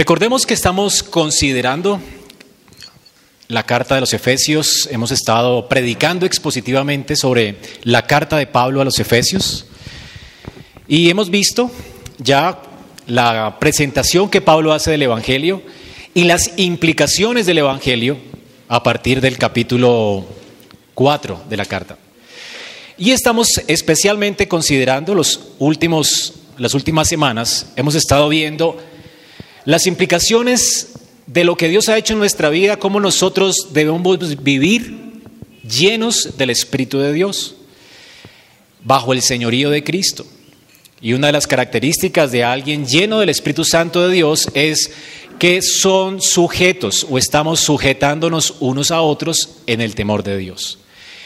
Recordemos que estamos considerando la carta de los Efesios, hemos estado predicando expositivamente sobre la carta de Pablo a los Efesios y hemos visto ya la presentación que Pablo hace del Evangelio y las implicaciones del Evangelio a partir del capítulo 4 de la carta. Y estamos especialmente considerando los últimos, las últimas semanas, hemos estado viendo las implicaciones de lo que Dios ha hecho en nuestra vida, cómo nosotros debemos vivir llenos del Espíritu de Dios, bajo el señorío de Cristo. Y una de las características de alguien lleno del Espíritu Santo de Dios es que son sujetos o estamos sujetándonos unos a otros en el temor de Dios.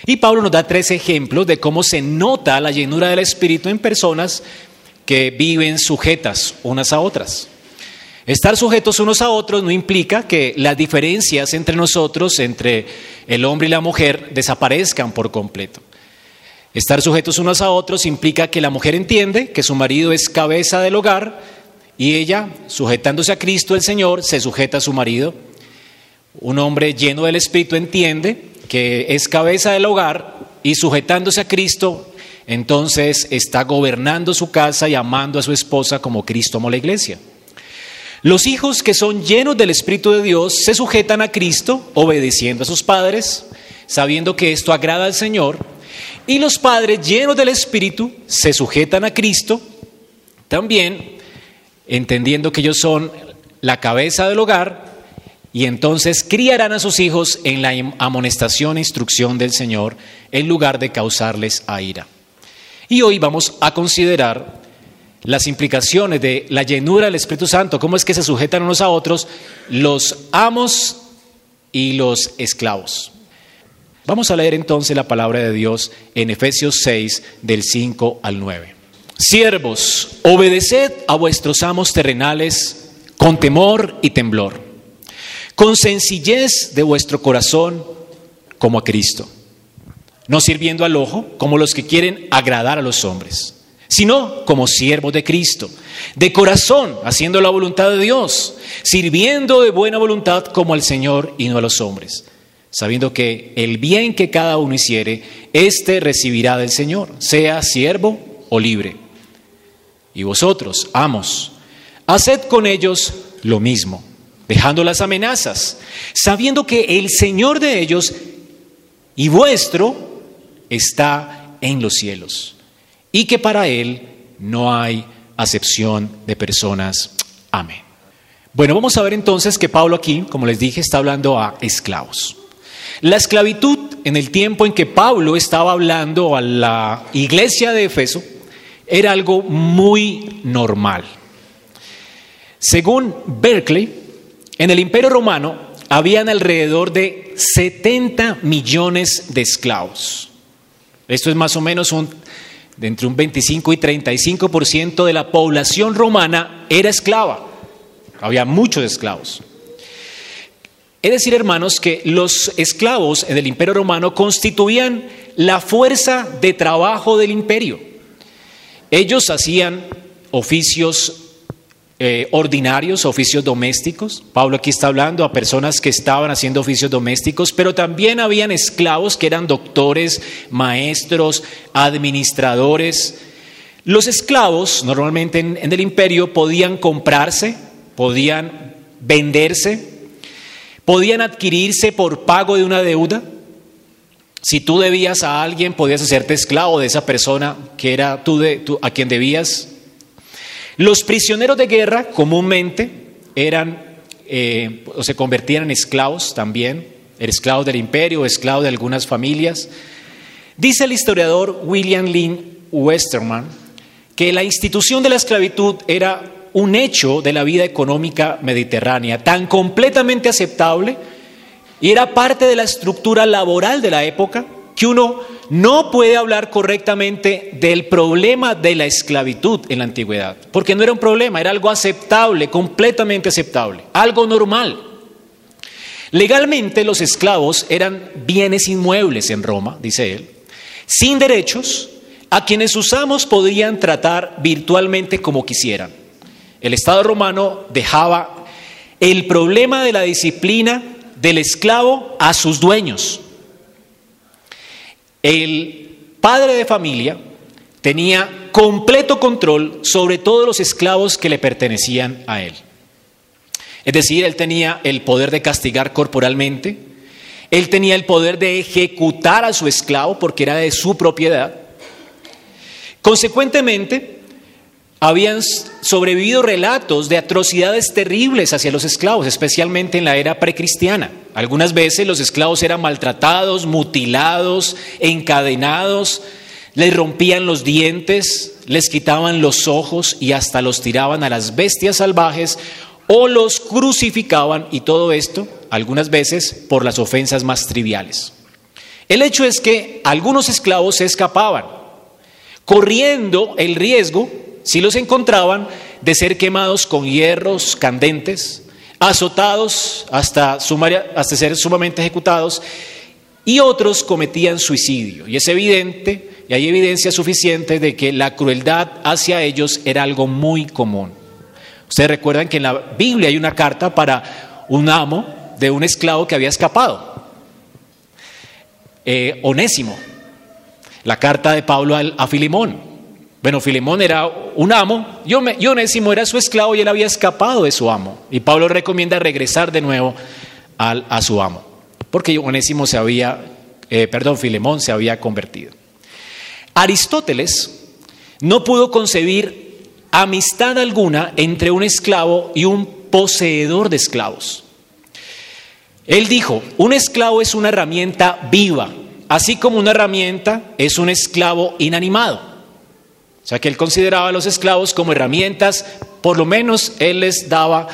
Y Pablo nos da tres ejemplos de cómo se nota la llenura del Espíritu en personas que viven sujetas unas a otras. Estar sujetos unos a otros no implica que las diferencias entre nosotros, entre el hombre y la mujer, desaparezcan por completo. Estar sujetos unos a otros implica que la mujer entiende que su marido es cabeza del hogar y ella, sujetándose a Cristo el Señor, se sujeta a su marido. Un hombre lleno del Espíritu entiende que es cabeza del hogar y sujetándose a Cristo, entonces está gobernando su casa y amando a su esposa como Cristo amó la iglesia. Los hijos que son llenos del Espíritu de Dios se sujetan a Cristo, obedeciendo a sus padres, sabiendo que esto agrada al Señor. Y los padres llenos del Espíritu se sujetan a Cristo, también entendiendo que ellos son la cabeza del hogar y entonces criarán a sus hijos en la amonestación e instrucción del Señor en lugar de causarles a ira. Y hoy vamos a considerar las implicaciones de la llenura del Espíritu Santo, cómo es que se sujetan unos a otros los amos y los esclavos. Vamos a leer entonces la palabra de Dios en Efesios 6 del 5 al 9. Siervos, obedeced a vuestros amos terrenales con temor y temblor, con sencillez de vuestro corazón como a Cristo, no sirviendo al ojo como los que quieren agradar a los hombres sino como siervos de Cristo, de corazón, haciendo la voluntad de Dios, sirviendo de buena voluntad como al Señor y no a los hombres, sabiendo que el bien que cada uno hiciere, éste recibirá del Señor, sea siervo o libre. Y vosotros, amos, haced con ellos lo mismo, dejando las amenazas, sabiendo que el Señor de ellos y vuestro está en los cielos y que para Él no hay acepción de personas. Amén. Bueno, vamos a ver entonces que Pablo aquí, como les dije, está hablando a esclavos. La esclavitud en el tiempo en que Pablo estaba hablando a la iglesia de Efeso era algo muy normal. Según Berkeley, en el imperio romano habían alrededor de 70 millones de esclavos. Esto es más o menos un de entre un 25 y 35% de la población romana era esclava. Había muchos esclavos. Es decir, hermanos, que los esclavos en el imperio romano constituían la fuerza de trabajo del imperio. Ellos hacían oficios eh, ordinarios, oficios domésticos. Pablo aquí está hablando a personas que estaban haciendo oficios domésticos, pero también habían esclavos que eran doctores, maestros, administradores. Los esclavos normalmente en, el imperio podían comprarse, podían venderse, podían adquirirse por pago de una deuda. Si tú debías a alguien, podías hacerte esclavo de esa persona que era tú a quien debías los prisioneros de guerra comúnmente eran eh, o se convertían en esclavos también, esclavos del imperio, esclavos de algunas familias. Dice el historiador William Lynn Westerman que la institución de la esclavitud era un hecho de la vida económica mediterránea, tan completamente aceptable y era parte de la estructura laboral de la época que uno no puede hablar correctamente del problema de la esclavitud en la antigüedad, porque no era un problema, era algo aceptable, completamente aceptable, algo normal. Legalmente los esclavos eran bienes inmuebles en Roma, dice él, sin derechos, a quienes sus amos podían tratar virtualmente como quisieran. El Estado romano dejaba el problema de la disciplina del esclavo a sus dueños. El padre de familia tenía completo control sobre todos los esclavos que le pertenecían a él. Es decir, él tenía el poder de castigar corporalmente, él tenía el poder de ejecutar a su esclavo porque era de su propiedad. Consecuentemente, habían sobrevivido relatos de atrocidades terribles hacia los esclavos, especialmente en la era precristiana. Algunas veces los esclavos eran maltratados, mutilados, encadenados, les rompían los dientes, les quitaban los ojos y hasta los tiraban a las bestias salvajes o los crucificaban y todo esto algunas veces por las ofensas más triviales. El hecho es que algunos esclavos se escapaban, corriendo el riesgo, si los encontraban, de ser quemados con hierros candentes, azotados hasta, hasta ser sumamente ejecutados, y otros cometían suicidio. Y es evidente, y hay evidencia suficiente de que la crueldad hacia ellos era algo muy común. Ustedes recuerdan que en la Biblia hay una carta para un amo de un esclavo que había escapado, eh, Onésimo, la carta de Pablo a Filimón. Bueno, Filimón era un amo Onésimo era su esclavo y él había escapado de su amo. Y Pablo recomienda regresar de nuevo a su amo, porque Onésimo se había, eh, perdón, Filemón se había convertido. Aristóteles no pudo concebir amistad alguna entre un esclavo y un poseedor de esclavos. Él dijo, un esclavo es una herramienta viva, así como una herramienta es un esclavo inanimado. O sea que él consideraba a los esclavos como herramientas, por lo menos él les daba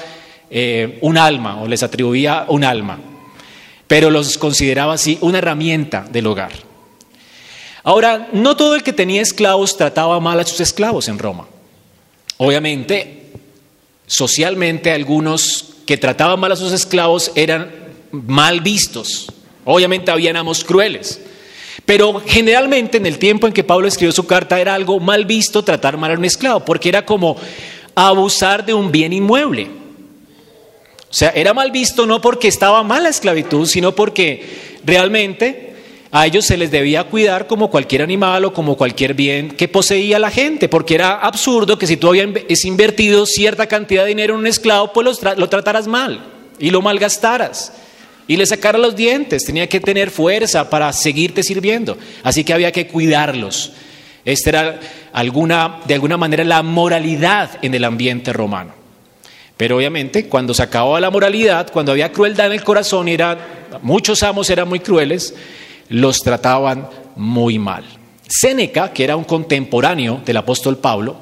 eh, un alma o les atribuía un alma, pero los consideraba así una herramienta del hogar. Ahora, no todo el que tenía esclavos trataba mal a sus esclavos en Roma. Obviamente, socialmente algunos que trataban mal a sus esclavos eran mal vistos. Obviamente habían amos crueles. Pero generalmente en el tiempo en que Pablo escribió su carta era algo mal visto tratar mal a un esclavo, porque era como abusar de un bien inmueble. O sea, era mal visto no porque estaba mal la esclavitud, sino porque realmente a ellos se les debía cuidar como cualquier animal o como cualquier bien que poseía la gente, porque era absurdo que si tú habías invertido cierta cantidad de dinero en un esclavo, pues lo, trataras mal y lo malgastaras y le sacaras los dientes. Tenía que tener fuerza para seguirte sirviendo, así que había que cuidarlos. Esta era alguna, de alguna manera la moralidad en el ambiente romano. Pero obviamente cuando se acababa la moralidad, cuando había crueldad en el corazón, era, muchos amos eran muy crueles, los trataban muy mal. Séneca, que era un contemporáneo del apóstol Pablo,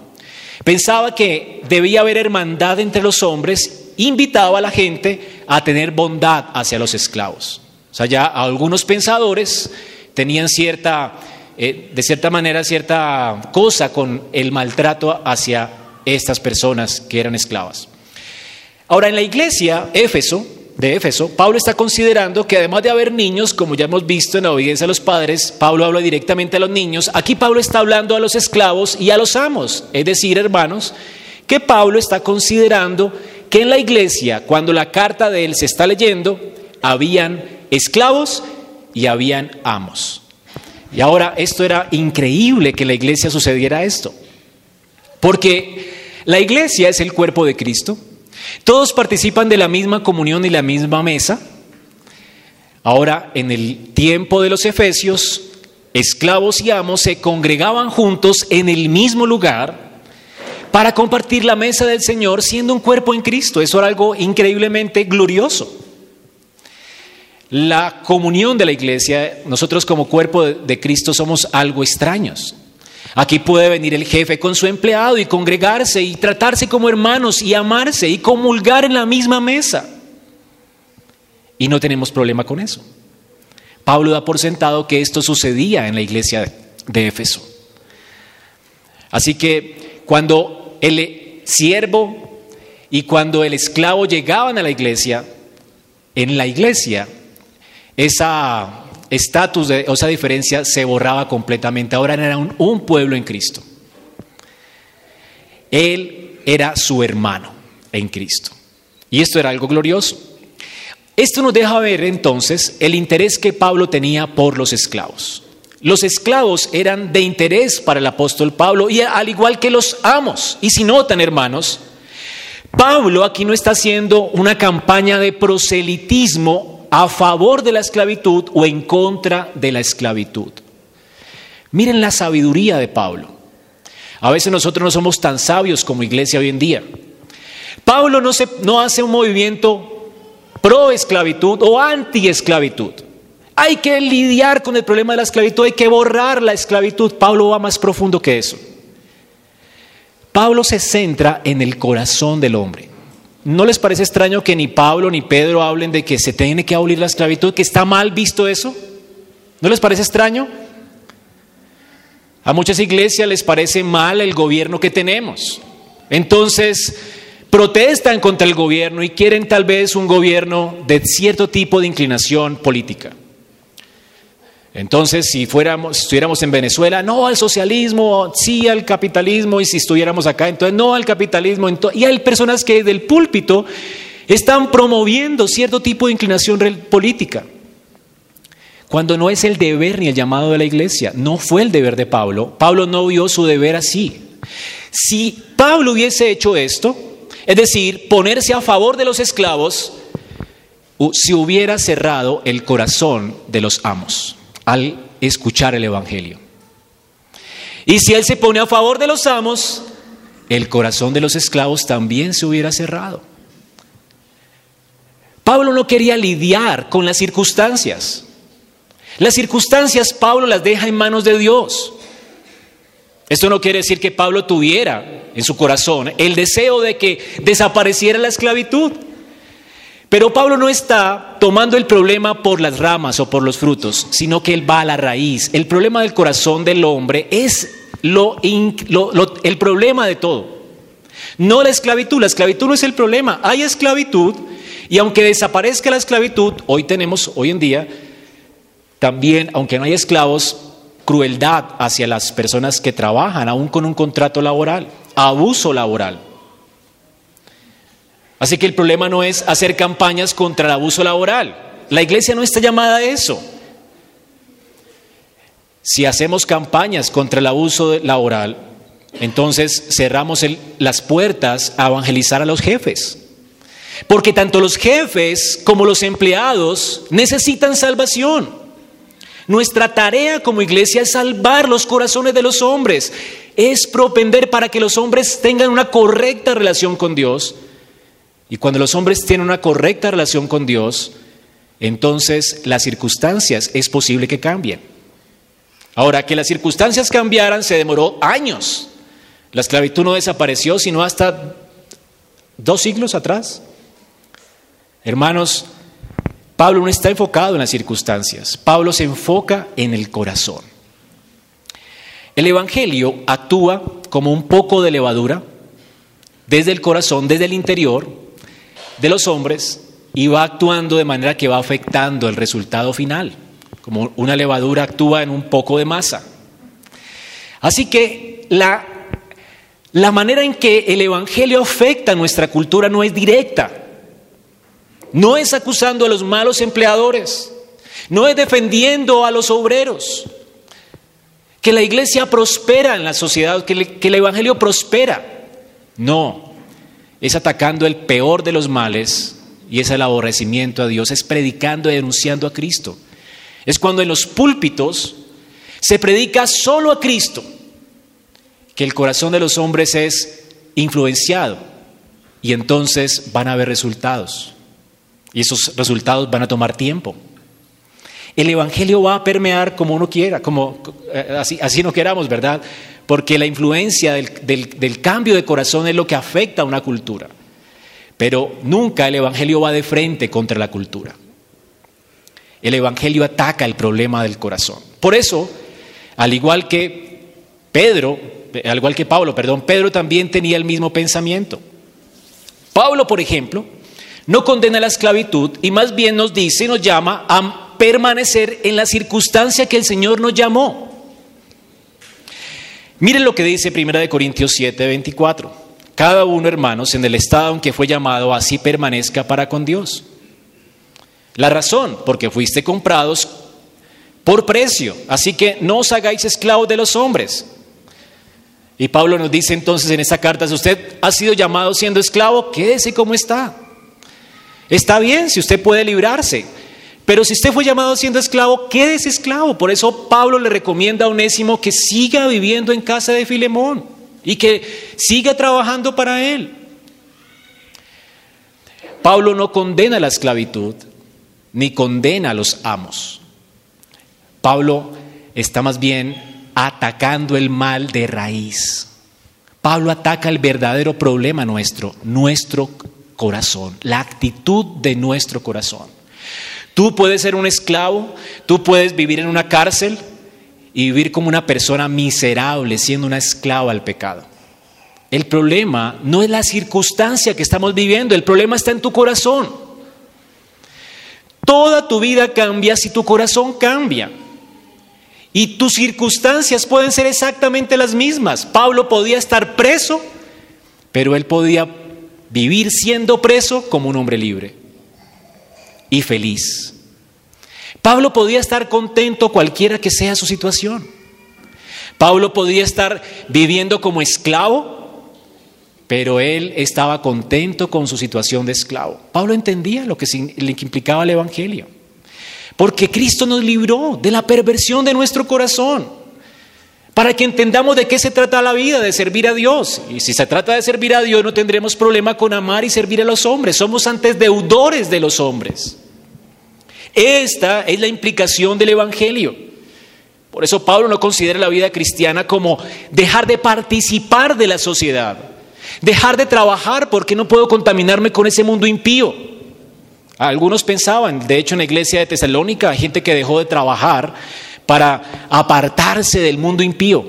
pensaba que debía haber hermandad entre los hombres, invitaba a la gente a tener bondad hacia los esclavos. O sea, ya algunos pensadores tenían cierta, eh, de cierta manera, cierta cosa con el maltrato hacia estas personas que eran esclavas. Ahora, en la iglesia, de Éfeso, Pablo está considerando que además de haber niños, como ya hemos visto en la obediencia a los padres, Pablo habla directamente a los niños, aquí Pablo está hablando a los esclavos y a los amos, es decir, hermanos, que Pablo está considerando que en la iglesia, cuando la carta de él se está leyendo, habían esclavos y habían amos. Y ahora esto era increíble que la iglesia sucediera esto, porque la iglesia es el cuerpo de Cristo, todos participan de la misma comunión y la misma mesa. Ahora, en el tiempo de los efesios, esclavos y amos se congregaban juntos en el mismo lugar para compartir la mesa del Señor siendo un cuerpo en Cristo. Eso era algo increíblemente glorioso. La comunión de la iglesia, nosotros como cuerpo de Cristo somos algo extraños. Aquí puede venir el jefe con su empleado y congregarse y tratarse como hermanos y amarse y comulgar en la misma mesa. Y no tenemos problema con eso. Pablo da por sentado que esto sucedía en la iglesia de Éfeso. Así que cuando el siervo y cuando el esclavo llegaban a la iglesia, en la iglesia, esa estatus esa diferencia se borraba completamente. Ahora era un, un pueblo en Cristo. Él era su hermano en Cristo. Y esto era algo glorioso. Esto nos deja ver entonces el interés que Pablo tenía por los esclavos. Los esclavos eran de interés para el apóstol Pablo y al igual que los amos. Y si notan, hermanos, Pablo aquí no está haciendo una campaña de proselitismo a favor de la esclavitud o en contra de la esclavitud. Miren la sabiduría de Pablo. A veces nosotros no somos tan sabios como iglesia hoy en día. Pablo no, se, no hace un movimiento pro esclavitud o anti esclavitud. Hay que lidiar con el problema de la esclavitud, hay que borrar la esclavitud. Pablo va más profundo que eso. Pablo se centra en el corazón del hombre. ¿No les parece extraño que ni Pablo ni Pedro hablen de que se tiene que abolir la esclavitud, que está mal visto eso? ¿No les parece extraño? A muchas iglesias les parece mal el gobierno que tenemos. Entonces, protestan contra el gobierno y quieren tal vez un gobierno de cierto tipo de inclinación política. Entonces, si fuéramos, estuviéramos en Venezuela, no al socialismo, sí al capitalismo, y si estuviéramos acá, entonces no al capitalismo. y hay personas que del púlpito están promoviendo cierto tipo de inclinación política, cuando no es el deber ni el llamado de la iglesia. No fue el deber de Pablo. Pablo no vio su deber así. Si Pablo hubiese hecho esto, es decir, ponerse a favor de los esclavos, se hubiera cerrado el corazón de los amos al escuchar el Evangelio. Y si él se pone a favor de los amos, el corazón de los esclavos también se hubiera cerrado. Pablo no quería lidiar con las circunstancias. Las circunstancias Pablo las deja en manos de Dios. Esto no quiere decir que Pablo tuviera en su corazón el deseo de que desapareciera la esclavitud. Pero Pablo no está tomando el problema por las ramas o por los frutos, sino que él va a la raíz. El problema del corazón del hombre es lo, el problema de todo. No la esclavitud, la esclavitud no es el problema. Hay esclavitud y aunque desaparezca la esclavitud, hoy tenemos, hoy en día, también, aunque no hay esclavos, crueldad hacia las personas que trabajan, aún con un contrato laboral, abuso laboral. Así que el problema no es hacer campañas contra el abuso laboral. La iglesia no está llamada a eso. Si hacemos campañas contra el abuso laboral, entonces cerramos las puertas a evangelizar a los jefes. Porque tanto los jefes como los empleados necesitan salvación. Nuestra tarea como iglesia es salvar los corazones de los hombres, es propender para que los hombres tengan una correcta relación con Dios. Y cuando los hombres tienen una correcta relación con Dios, entonces las circunstancias es posible que cambien. Ahora, que las circunstancias cambiaran se demoró años. La esclavitud no desapareció sino hasta dos siglos atrás. Hermanos, Pablo no está enfocado en las circunstancias, Pablo se enfoca en el corazón. El Evangelio actúa como un poco de levadura desde el corazón, desde el interior de los hombres y va actuando de manera que va afectando el resultado final, como una levadura actúa en un poco de masa. Así que la, la manera en que el Evangelio afecta nuestra cultura no es directa, no es acusando a los malos empleadores, no es defendiendo a los obreros. Que la iglesia prospera en la sociedad, que, el Evangelio prospera. No, es atacando el peor de los males y es el aborrecimiento a Dios, es predicando y denunciando a Cristo. Es cuando en los púlpitos se predica solo a Cristo, que el corazón de los hombres es influenciado y entonces van a haber resultados. Y esos resultados van a tomar tiempo. El Evangelio va a permear como uno quiera, como eh, así, así no queramos, ¿verdad? Porque la influencia del, cambio de corazón es lo que afecta a una cultura. Pero nunca el Evangelio va de frente contra la cultura. El Evangelio ataca el problema del corazón. Por eso, al igual que Pedro, al igual que Pablo, perdón, Pedro también tenía el mismo pensamiento. Pablo, por ejemplo, no condena la esclavitud y más bien nos dice, nos llama a permanecer en la circunstancia que el Señor nos llamó. Miren lo que dice 1 Corintios 7, 24. cada uno, hermanos, en el estado en que fue llamado, así permanezca para con Dios. La razón, porque fuiste comprados por precio, así que no os hagáis esclavos de los hombres. Y Pablo nos dice entonces en esta carta, si usted ha sido llamado siendo esclavo, quédese como está. Está bien si usted puede librarse, pero si usted fue llamado siendo esclavo, quédese esclavo. Por eso Pablo le recomienda a Onésimo que siga viviendo en casa de Filemón y que siga trabajando para Él. Pablo no condena la esclavitud ni condena a los amos. Pablo está más bien atacando el mal de raíz. Pablo ataca el verdadero problema nuestro, nuestro corazón, la actitud de nuestro corazón. Tú puedes ser un esclavo, tú puedes vivir en una cárcel, y vivir como una persona miserable, siendo una esclava al pecado. El problema no es la circunstancia que estamos viviendo, el problema está en tu corazón. Toda tu vida cambia si tu corazón cambia. Y tus circunstancias pueden ser exactamente las mismas. Pablo podía estar preso, pero él podía vivir siendo preso como un hombre libre y feliz. Pablo podía estar contento cualquiera que sea su situación. Pablo podía estar viviendo como esclavo, pero él estaba contento con su situación de esclavo. Pablo entendía lo que implicaba el Evangelio, porque Cristo nos libró de la perversión de nuestro corazón, para que entendamos de qué se trata la vida, de servir a Dios. Y si se trata de servir a Dios, no tendremos problema con amar y servir a los hombres. Somos antes deudores de los hombres. Esta es la implicación del Evangelio. Por eso Pablo no considera la vida cristiana como dejar de participar de la sociedad, dejar de trabajar porque no puedo contaminarme con ese mundo impío. Algunos pensaban, de hecho en la iglesia de Tesalónica hay gente que dejó de trabajar para apartarse del mundo impío.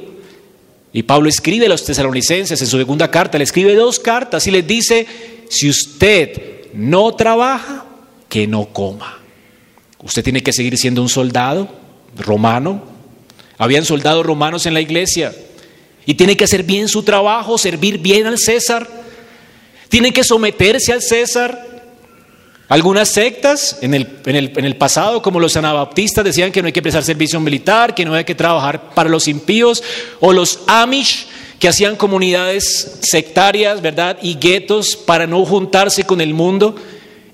Y Pablo escribe a los tesalonicenses en su segunda carta, le escribe dos cartas y les dice, si usted no trabaja, que no coma. Usted tiene que seguir siendo un soldado romano. Habían soldados romanos en la iglesia. Y tiene que hacer bien su trabajo, servir bien al César. Tiene que someterse al César. Algunas sectas en el, en el, pasado, como los anabaptistas, decían que no hay que prestar servicio militar, que no hay que trabajar para los impíos, o los Amish, que hacían comunidades sectarias, ¿verdad? Y guetos para no juntarse con el mundo.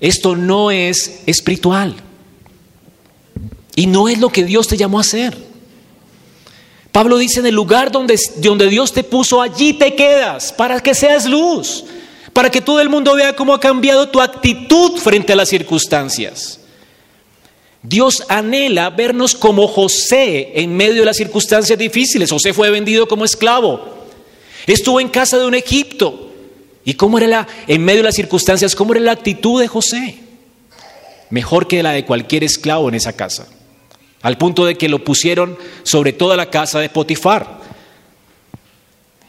Esto no es espiritual. Y no es lo que Dios te llamó a hacer. Pablo dice, en el lugar donde, donde Dios te puso, allí te quedas, para que seas luz, para que todo el mundo vea cómo ha cambiado tu actitud frente a las circunstancias. Dios anhela vernos como José en medio de las circunstancias difíciles. José fue vendido como esclavo. Estuvo en casa de un Egipto. ¿Y cómo era la, en medio de las circunstancias, cómo era la actitud de José? Mejor que la de cualquier esclavo en esa casa al punto de que lo pusieron sobre toda la casa de Potifar.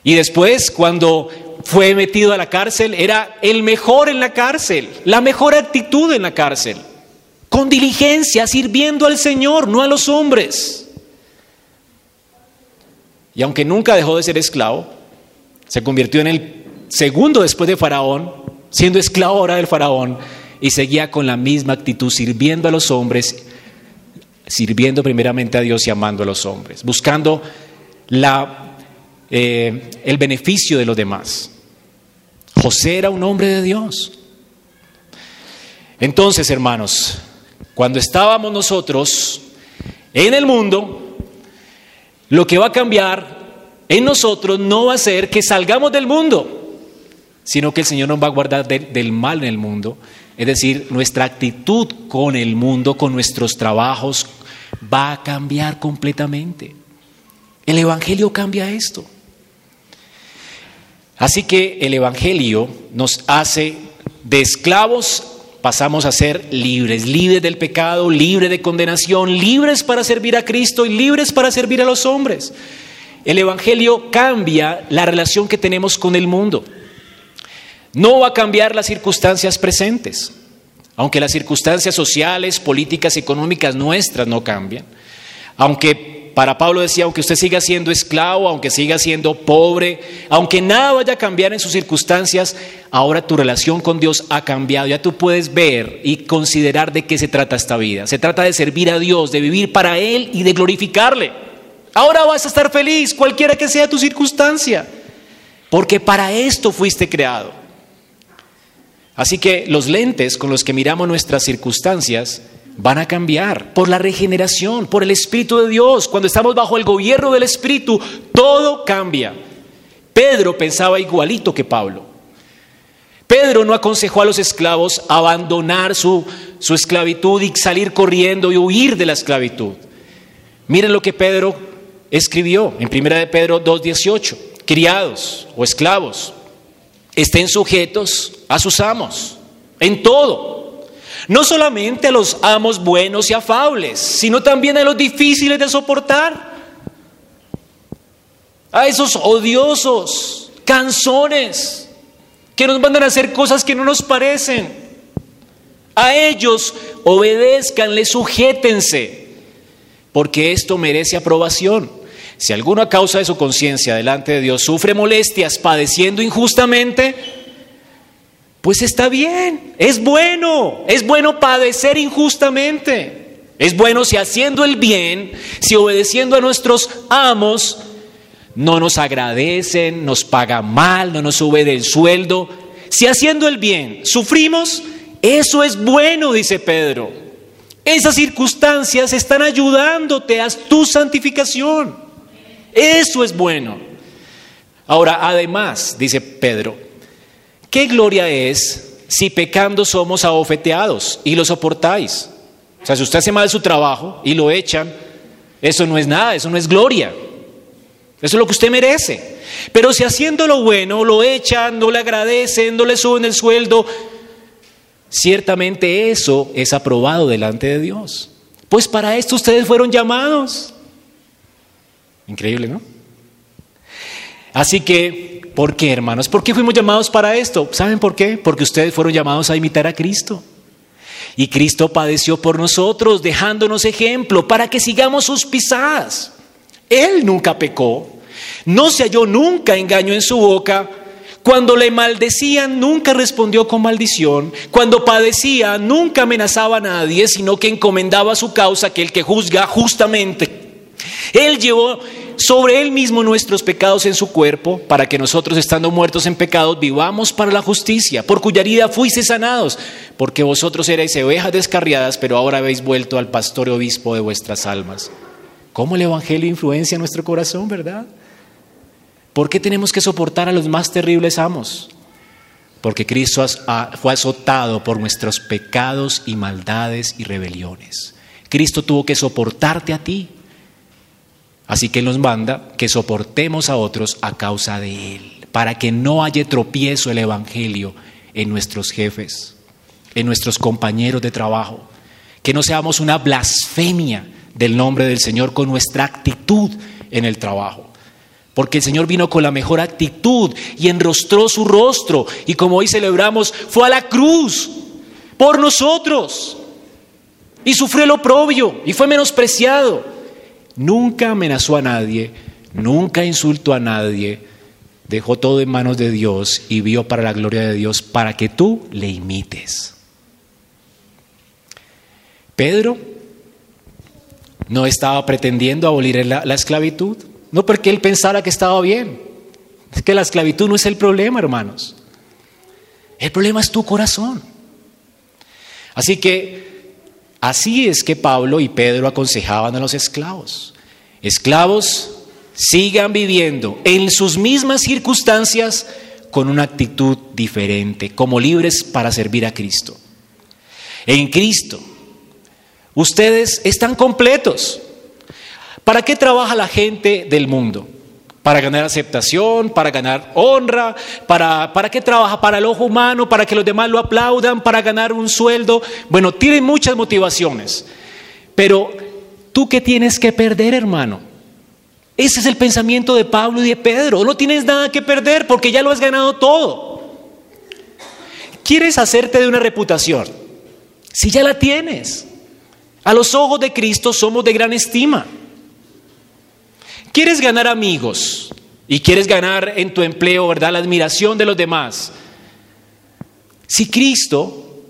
Y después, cuando fue metido a la cárcel, era el mejor en la cárcel, la mejor actitud en la cárcel, con diligencia, sirviendo al Señor, no a los hombres. Y aunque nunca dejó de ser esclavo, se convirtió en el segundo después de Faraón, siendo esclavo ahora del Faraón, y seguía con la misma actitud, sirviendo a los hombres sirviendo primeramente a Dios y amando a los hombres, buscando eh, el beneficio de los demás. José era un hombre de Dios. Entonces, hermanos, cuando estábamos nosotros en el mundo, lo que va a cambiar en nosotros no va a ser que salgamos del mundo, sino que el Señor nos va a guardar del mal en el mundo. Es decir, nuestra actitud con el mundo, con nuestros trabajos, va a cambiar completamente. El Evangelio cambia esto. Así que el Evangelio nos hace de esclavos, pasamos a ser libres, libres del pecado, libres de condenación, libres para servir a Cristo y libres para servir a los hombres. El Evangelio cambia la relación que tenemos con el mundo. No va a cambiar las circunstancias presentes. Aunque las circunstancias sociales, políticas, económicas nuestras no cambian, aunque para Pablo decía, aunque usted siga siendo esclavo, aunque siga siendo pobre, aunque nada vaya a cambiar en sus circunstancias, ahora tu relación con Dios ha cambiado. Ya tú puedes ver y considerar de qué se trata esta vida. Se trata de servir a Dios, de vivir para Él y de glorificarle. Ahora vas a estar feliz, cualquiera que sea tu circunstancia, porque para esto fuiste creado. Así que los lentes con los que miramos nuestras circunstancias van a cambiar por la regeneración, por el Espíritu de Dios. Cuando estamos bajo el gobierno del Espíritu, todo cambia. Pedro pensaba igualito que Pablo. Pedro no aconsejó a los esclavos abandonar su, su esclavitud y salir corriendo y huir de la esclavitud. Miren lo que Pedro escribió en 1 de Pedro 2.18. Criados o esclavos, estén sujetos a sus amos en todo. No solamente a los amos buenos y afables, sino también a los difíciles de soportar. A esos odiosos, canzones, que nos mandan a hacer cosas que no nos parecen. A ellos obedezcanle, sujétense, porque esto merece aprobación. Si alguno a causa de su conciencia delante de Dios sufre molestias padeciendo injustamente, pues está bien, es bueno, es bueno padecer injustamente. Es bueno si haciendo el bien, si obedeciendo a nuestros amos, no nos agradecen, nos pagan mal, no nos sube del sueldo. Si haciendo el bien sufrimos, eso es bueno, dice Pedro. Esas circunstancias están ayudándote a tu santificación. Eso es bueno. Ahora, además, dice Pedro, ¿qué gloria es si pecando somos abofeteados y lo soportáis? O sea, si usted hace mal su trabajo y lo echan, eso no es nada, eso no es gloria. Eso es lo que usted merece. Pero si haciendo lo bueno lo echan, no le agradecen, no le suben el sueldo, ciertamente eso es aprobado delante de Dios. Pues para esto ustedes fueron llamados. Increíble, ¿no? Así que, ¿por qué, hermanos? ¿Por qué fuimos llamados para esto? ¿Saben por qué? Porque ustedes fueron llamados a imitar a Cristo. Y Cristo padeció por nosotros, dejándonos ejemplo para que sigamos sus pisadas. Él nunca pecó, no se halló nunca engaño en su boca. Cuando le maldecían, nunca respondió con maldición. Cuando padecía, nunca amenazaba a nadie, sino que encomendaba su causa que el que juzga justamente él llevó sobre Él mismo nuestros pecados en su cuerpo, para que nosotros, estando muertos en pecados, vivamos para la justicia, por cuya herida fuisteis sanados, porque vosotros erais ovejas descarriadas, pero ahora habéis vuelto al pastor obispo de vuestras almas. ¿Cómo el Evangelio influencia nuestro corazón, verdad? ¿Por qué tenemos que soportar a los más terribles amos? Porque Cristo fue azotado por nuestros pecados y maldades y rebeliones. Cristo tuvo que soportarte a ti. Así que nos manda que soportemos a otros a causa de Él, para que no haya tropiezo el Evangelio en nuestros jefes, en nuestros compañeros de trabajo, que no seamos una blasfemia del nombre del Señor con nuestra actitud en el trabajo. Porque el Señor vino con la mejor actitud y enrostró su rostro y como hoy celebramos, fue a la cruz por nosotros y sufrió el oprobio y fue menospreciado Nunca amenazó a nadie, nunca insultó a nadie, dejó todo en manos de Dios y vio para la gloria de Dios para que tú le imites. Pedro no estaba pretendiendo abolir la, la, esclavitud, no porque él pensara que estaba bien. Es que la esclavitud no es el problema, hermanos. El problema es tu corazón. Así que Así es que Pablo y Pedro aconsejaban a los esclavos. Esclavos, sigan viviendo en sus mismas circunstancias con una actitud diferente, como libres para servir a Cristo. En Cristo, ustedes están completos. ¿Para qué trabaja la gente del mundo? Para ganar aceptación, para ganar honra, para, para qué trabaja, para el ojo humano, para que los demás lo aplaudan, para ganar un sueldo. Bueno, tiene muchas motivaciones. Pero tú qué tienes que perder, hermano. Ese es el pensamiento de Pablo y de Pedro. No tienes nada que perder porque ya lo has ganado todo. ¿Quieres hacerte de una reputación? Si ya la tienes. A los ojos de Cristo somos de gran estima. Quieres ganar amigos y quieres ganar en tu empleo, ¿verdad? La admiración de los demás. Si Cristo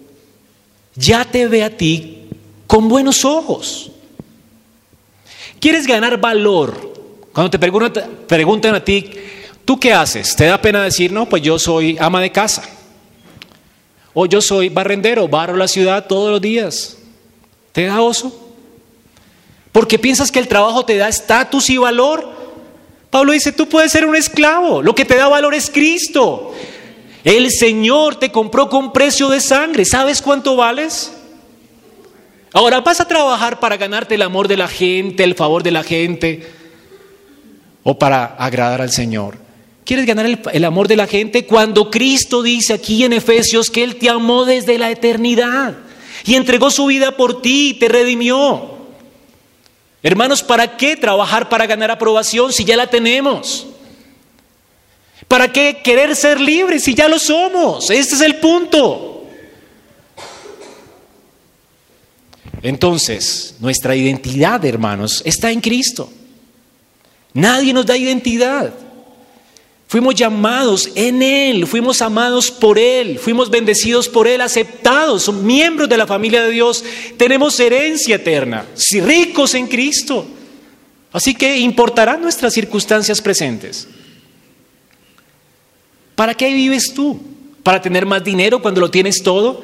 ya te ve a ti con buenos ojos. ¿Quieres ganar valor? Cuando te preguntan, a ti, ¿tú qué haces? ¿Te da pena decir, no, pues yo soy ama de casa? O yo soy barrendero, barro la ciudad todos los días. ¿Te da oso? Porque piensas que el trabajo te da estatus y valor. Pablo dice, tú puedes ser un esclavo. Lo que te da valor es Cristo. El Señor te compró con precio de sangre. ¿Sabes cuánto vales? Ahora vas a trabajar para ganarte el amor de la gente, el favor de la gente, o para agradar al Señor. ¿Quieres ganar el, el, amor de la gente? Cuando Cristo dice aquí en Efesios que Él te amó desde la eternidad y entregó su vida por ti y te redimió. Hermanos, ¿para qué trabajar para ganar aprobación si ya la tenemos? ¿Para qué querer ser libres si ya lo somos? Este es el punto. Entonces, nuestra identidad, hermanos, está en Cristo. Nadie nos da identidad. Fuimos llamados en Él, fuimos amados por Él, fuimos bendecidos por Él, aceptados, somos miembros de la familia de Dios, tenemos herencia eterna, ricos en Cristo. Así que importarán nuestras circunstancias presentes. ¿Para qué vives tú? ¿Para tener más dinero cuando lo tienes todo?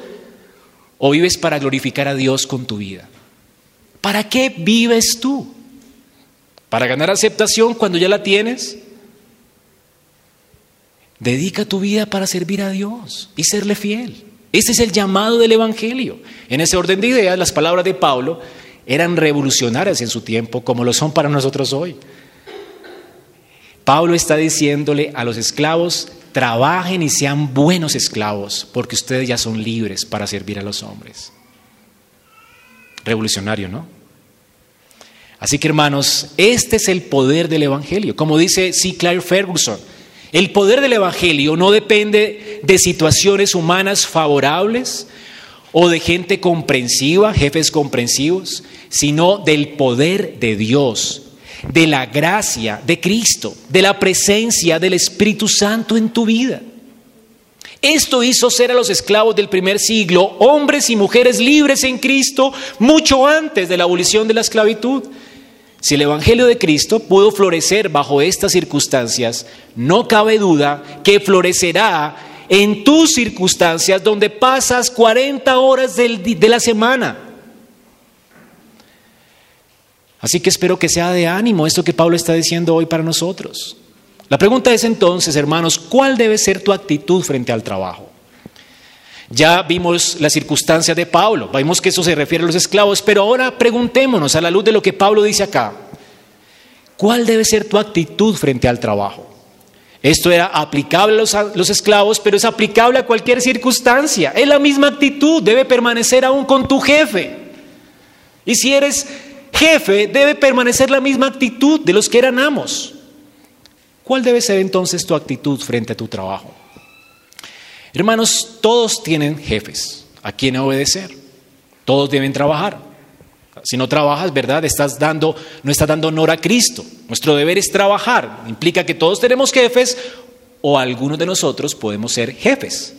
¿O vives para glorificar a Dios con tu vida? ¿Para qué vives tú? ¿Para ganar aceptación cuando ya la tienes? Dedica tu vida para servir a Dios y serle fiel. Ese es el llamado del Evangelio. En ese orden de ideas, las palabras de Pablo eran revolucionarias en su tiempo, como lo son para nosotros hoy. Pablo está diciéndole a los esclavos, trabajen y sean buenos esclavos, porque ustedes ya son libres para servir a los hombres. Revolucionario, ¿no? Así que hermanos, este es el poder del Evangelio. Como dice C. Claire Ferguson, el poder del Evangelio no depende de situaciones humanas favorables o de gente comprensiva, jefes comprensivos, sino del poder de Dios, de la gracia de Cristo, de la presencia del Espíritu Santo en tu vida. Esto hizo ser a los esclavos del primer siglo hombres y mujeres libres en Cristo mucho antes de la abolición de la esclavitud. Si el Evangelio de Cristo pudo florecer bajo estas circunstancias, no cabe duda que florecerá en tus circunstancias donde pasas 40 horas de la semana. Así que espero que sea de ánimo esto que Pablo está diciendo hoy para nosotros. La pregunta es entonces, hermanos, ¿cuál debe ser tu actitud frente al trabajo? Ya vimos las circunstancias de Pablo, vimos que eso se refiere a los esclavos, pero ahora preguntémonos a la luz de lo que Pablo dice acá, ¿cuál debe ser tu actitud frente al trabajo? Esto era aplicable a los, a los, esclavos, pero es aplicable a cualquier circunstancia. Es la misma actitud, debe permanecer aún con tu jefe. Y si eres jefe, debe permanecer la misma actitud de los que eran amos. ¿Cuál debe ser entonces tu actitud frente a tu trabajo? Hermanos, todos tienen jefes a quien obedecer. Todos deben trabajar. Si no trabajas, ¿verdad? Estás dando, no estás dando honor a Cristo. Nuestro deber es trabajar. Implica que todos tenemos jefes o algunos de nosotros podemos ser jefes.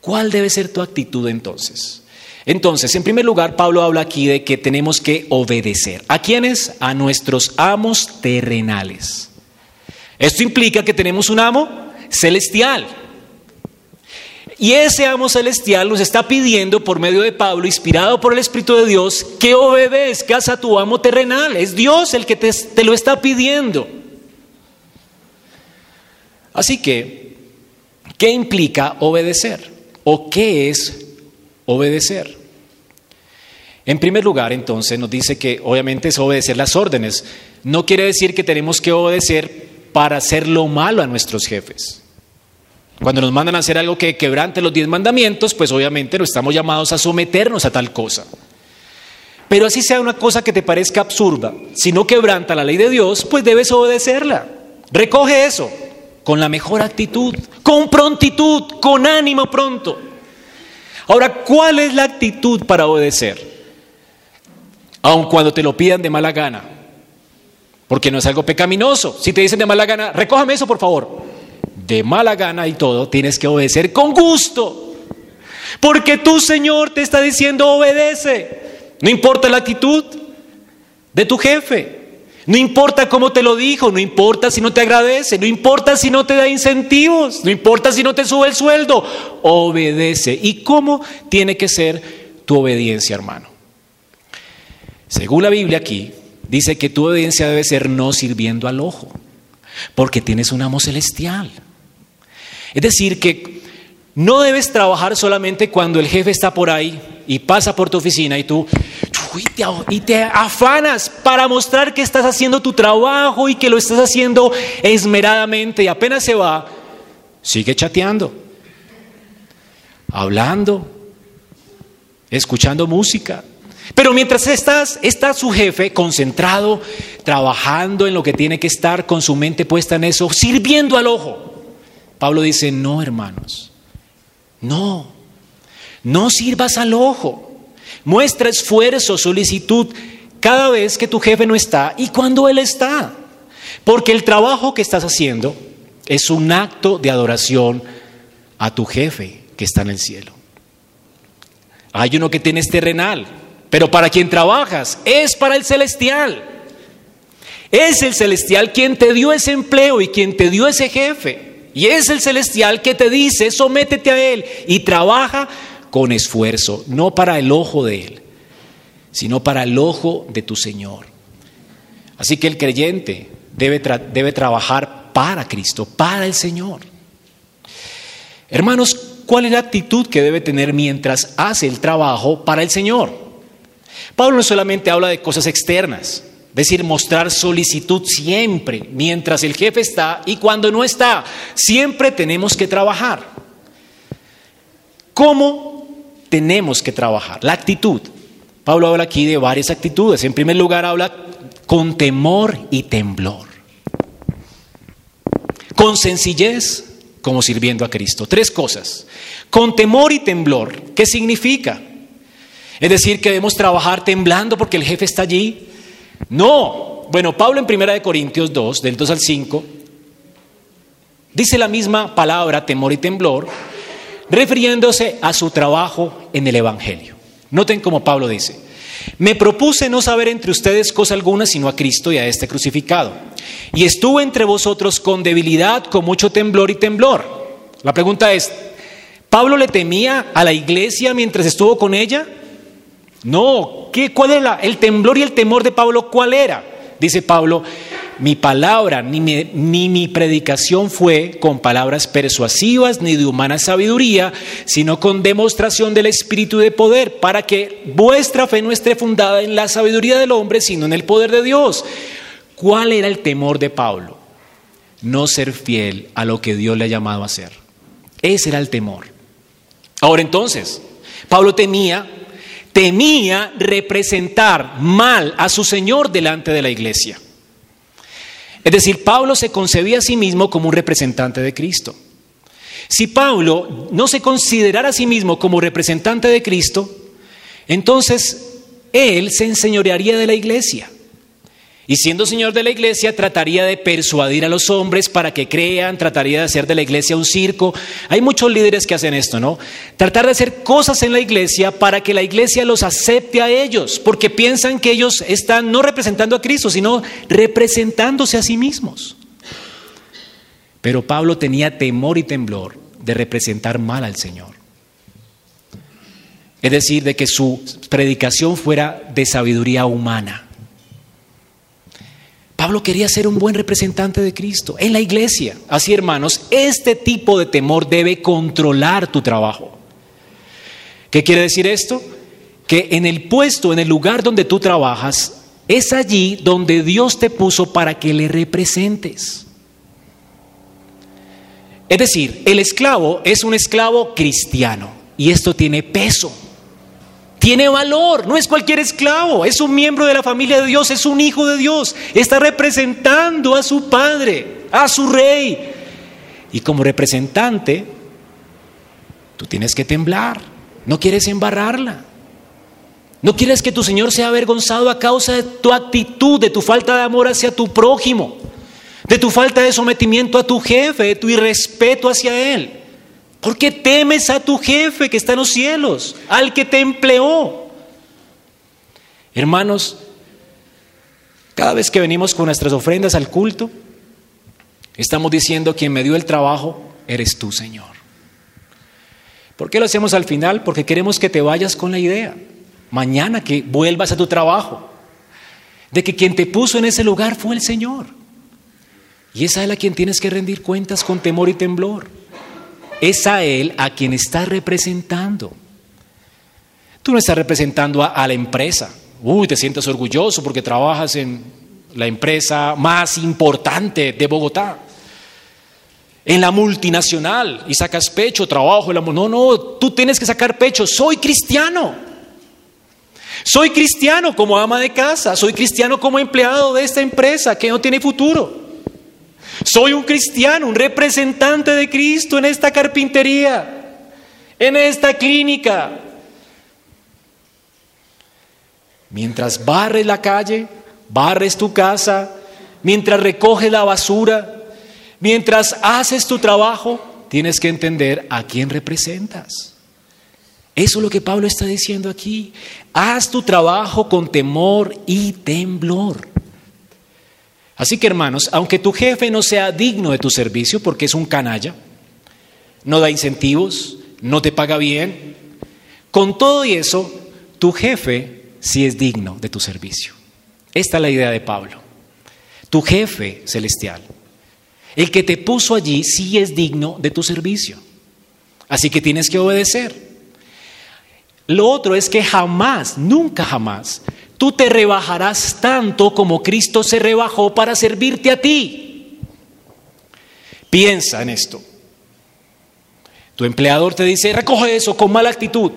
¿Cuál debe ser tu actitud entonces? Entonces, en primer lugar, Pablo habla aquí de que tenemos que obedecer. ¿A quiénes? A nuestros amos terrenales. Esto implica que tenemos un amo celestial. Y ese amo celestial nos está pidiendo por medio de Pablo, inspirado por el Espíritu de Dios, que obedezcas a tu amo terrenal. Es Dios el que te, te lo está pidiendo. Así que, ¿qué implica obedecer? ¿O qué es obedecer? En primer lugar, entonces, nos dice que obviamente es obedecer las órdenes. No quiere decir que tenemos que obedecer para hacer lo malo a nuestros jefes. Cuando nos mandan a hacer algo que quebrante los diez mandamientos, pues obviamente no estamos llamados a someternos a tal cosa. Pero así sea una cosa que te parezca absurda, si no quebranta la ley de Dios, pues debes obedecerla. Recoge eso con la mejor actitud, con prontitud, con ánimo pronto. Ahora, ¿cuál es la actitud para obedecer? Aun cuando te lo pidan de mala gana. porque no es algo pecaminoso. Si te dicen de mala gana, recójame eso por favor. De mala gana y todo, tienes que obedecer con gusto. Porque tu Señor te está diciendo obedece. No importa la actitud de tu jefe. No importa cómo te lo dijo, no importa si no te agradece, no importa si no te da incentivos, no importa si no te sube el sueldo, obedece. ¿Y cómo tiene que ser tu obediencia, hermano? Según la Biblia aquí, dice que tu obediencia debe ser no sirviendo al ojo, porque tienes un amo celestial. Es decir, que no debes trabajar solamente cuando el jefe está por ahí y pasa por tu oficina y tú y te, afanas para mostrar que estás haciendo tu trabajo y que lo estás haciendo esmeradamente y apenas se va, sigue chateando, hablando, escuchando música. Pero mientras estás, está su jefe concentrado, trabajando en lo que tiene que estar, con su mente puesta en eso, sirviendo al ojo. Pablo dice, no hermanos, no, no sirvas al ojo. Muestra esfuerzo, solicitud cada vez que tu jefe no está y cuando él está. Porque el trabajo que estás haciendo es un acto de adoración a tu jefe que está en el cielo. Hay uno que tienes terrenal, pero para quien trabajas es para el celestial. Es el celestial quien te dio ese empleo y quien te dio ese jefe. Y es el celestial que te dice, sométete a él y trabaja con esfuerzo, no para el ojo de Él, sino para el ojo de tu Señor. Así que el creyente debe, debe trabajar para Cristo, para el Señor. Hermanos, ¿cuál es la actitud que debe tener mientras hace el trabajo para el Señor? Pablo no solamente habla de cosas externas, es decir, mostrar solicitud siempre, mientras el jefe está y cuando no está, siempre tenemos que trabajar. ¿Cómo tenemos que trabajar. La actitud. Pablo habla aquí de varias actitudes. En primer lugar, habla con temor y temblor. Con sencillez, como sirviendo a Cristo. Tres cosas. Con temor y temblor. ¿Qué significa? Es decir, que debemos trabajar temblando porque el jefe está allí. No. Bueno, Pablo en 1 Corintios 2, del 2 al 5, dice la misma palabra, temor y temblor, refiriéndose a su trabajo en el Evangelio. Noten como Pablo dice, me propuse no saber entre ustedes cosa alguna sino a Cristo y a este crucificado. Y estuve entre vosotros con debilidad, con mucho temblor y temblor. La pregunta es, ¿Pablo le temía a la iglesia mientras estuvo con ella? No, ¿qué, ¿cuál era el temblor y el temor de Pablo? ¿Cuál era? Dice Pablo, mi palabra ni mi, predicación fue con palabras persuasivas ni de humana sabiduría, sino con demostración del Espíritu de poder, para que vuestra fe no esté fundada en la sabiduría del hombre, sino en el poder de Dios. ¿Cuál era el temor de Pablo? No ser fiel a lo que Dios le ha llamado a hacer. Ese era el temor. Ahora entonces, Pablo temía, temía representar mal a su Señor delante de la iglesia. Es decir, Pablo se concebía a sí mismo como un representante de Cristo. Si Pablo no se considerara a sí mismo como representante de Cristo, entonces él se enseñorearía de la iglesia. Y siendo señor de la iglesia, trataría de persuadir a los hombres para que crean, trataría de hacer de la iglesia un circo. Hay muchos líderes que hacen esto, ¿no? Tratar de hacer cosas en la iglesia para que la iglesia los acepte a ellos, porque piensan que ellos están no representando a Cristo, sino representándose a sí mismos. Pero Pablo tenía temor y temblor de representar mal al Señor. Es decir, de que su predicación fuera de sabiduría humana Pablo quería ser un buen representante de Cristo en la iglesia. Así, hermanos, este tipo de temor debe controlar tu trabajo. ¿Qué quiere decir esto? Que en el puesto, en el lugar donde tú trabajas, es allí donde Dios te puso para que le representes. Es decir, el esclavo es un esclavo cristiano y esto tiene peso. Tiene valor, no es cualquier esclavo, es un miembro de la familia de Dios, es un hijo de Dios, está representando a su padre, a su rey. Y como No quieres que tu Señor sea avergonzado a causa de tu actitud, de tu falta de amor hacia tu prójimo, de tu falta de sometimiento a tu jefe, de tu irrespeto hacia Él. ¿Por qué temes a tu jefe que está en los cielos, al que te empleó? Hermanos, cada vez que venimos con nuestras ofrendas al culto, estamos diciendo, quien me dio el trabajo, eres tú, Señor. ¿Por qué lo hacemos al final? Porque queremos que te vayas con la idea mañana que vuelvas a tu trabajo, de que quien te puso en ese lugar fue el Señor. Y es a Él a quien tienes que rendir cuentas con temor y temblor. Es a Él a quien estás representando. Tú no estás representando a, la empresa. Uy, te sientes orgulloso porque trabajas en la empresa más importante de Bogotá. En la multinacional y sacas pecho, trabajo. No, no, tú tienes que sacar pecho. Soy cristiano. Soy cristiano como ama de casa, soy cristiano como empleado de esta empresa que no tiene futuro. Soy un cristiano, un representante de Cristo en esta carpintería, en esta clínica. Mientras barres la calle, barres tu casa, mientras recoges la basura, mientras haces tu trabajo, tienes que entender a quién representas. Eso es lo que Pablo está diciendo aquí. Haz tu trabajo con temor y temblor. Así que hermanos, aunque tu jefe no sea digno de tu servicio porque es un canalla, no da incentivos, no te paga bien, con todo y eso, tu jefe sí es digno de tu servicio. Esta es la idea de Pablo. Tu jefe celestial, el que te puso allí, sí es digno de tu servicio. Así que tienes que obedecer. Lo otro es que jamás, nunca jamás, tú te rebajarás tanto como Cristo se rebajó para servirte a ti. Piensa en esto. Tu empleador te dice, recoge eso con mala actitud.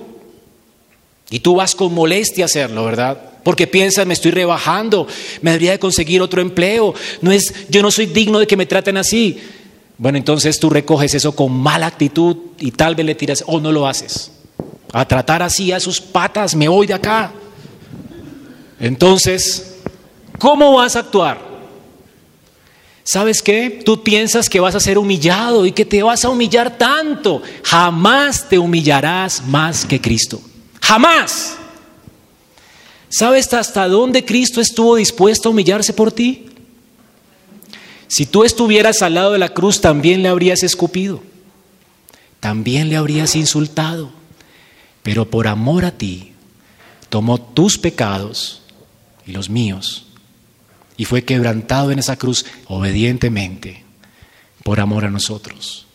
Y tú vas con molestia a hacerlo, ¿verdad? Porque piensas, me estoy rebajando, me debería de conseguir otro empleo. No es, yo no soy digno de que me traten así. Bueno, entonces tú recoges eso con mala actitud y tal vez le tiras o no lo haces a tratar así a sus patas, me voy de acá. Entonces, ¿cómo vas a actuar? ¿Sabes qué? Tú piensas que vas a ser humillado y que te vas a humillar tanto. Jamás te humillarás más que Cristo. Jamás. ¿Sabes hasta dónde Cristo estuvo dispuesto a humillarse por ti? Si tú estuvieras al lado de la cruz, también le habrías escupido. También le habrías insultado pero por amor a ti tomó tus pecados y los míos y fue quebrantado en esa cruz obedientemente por amor a nosotros.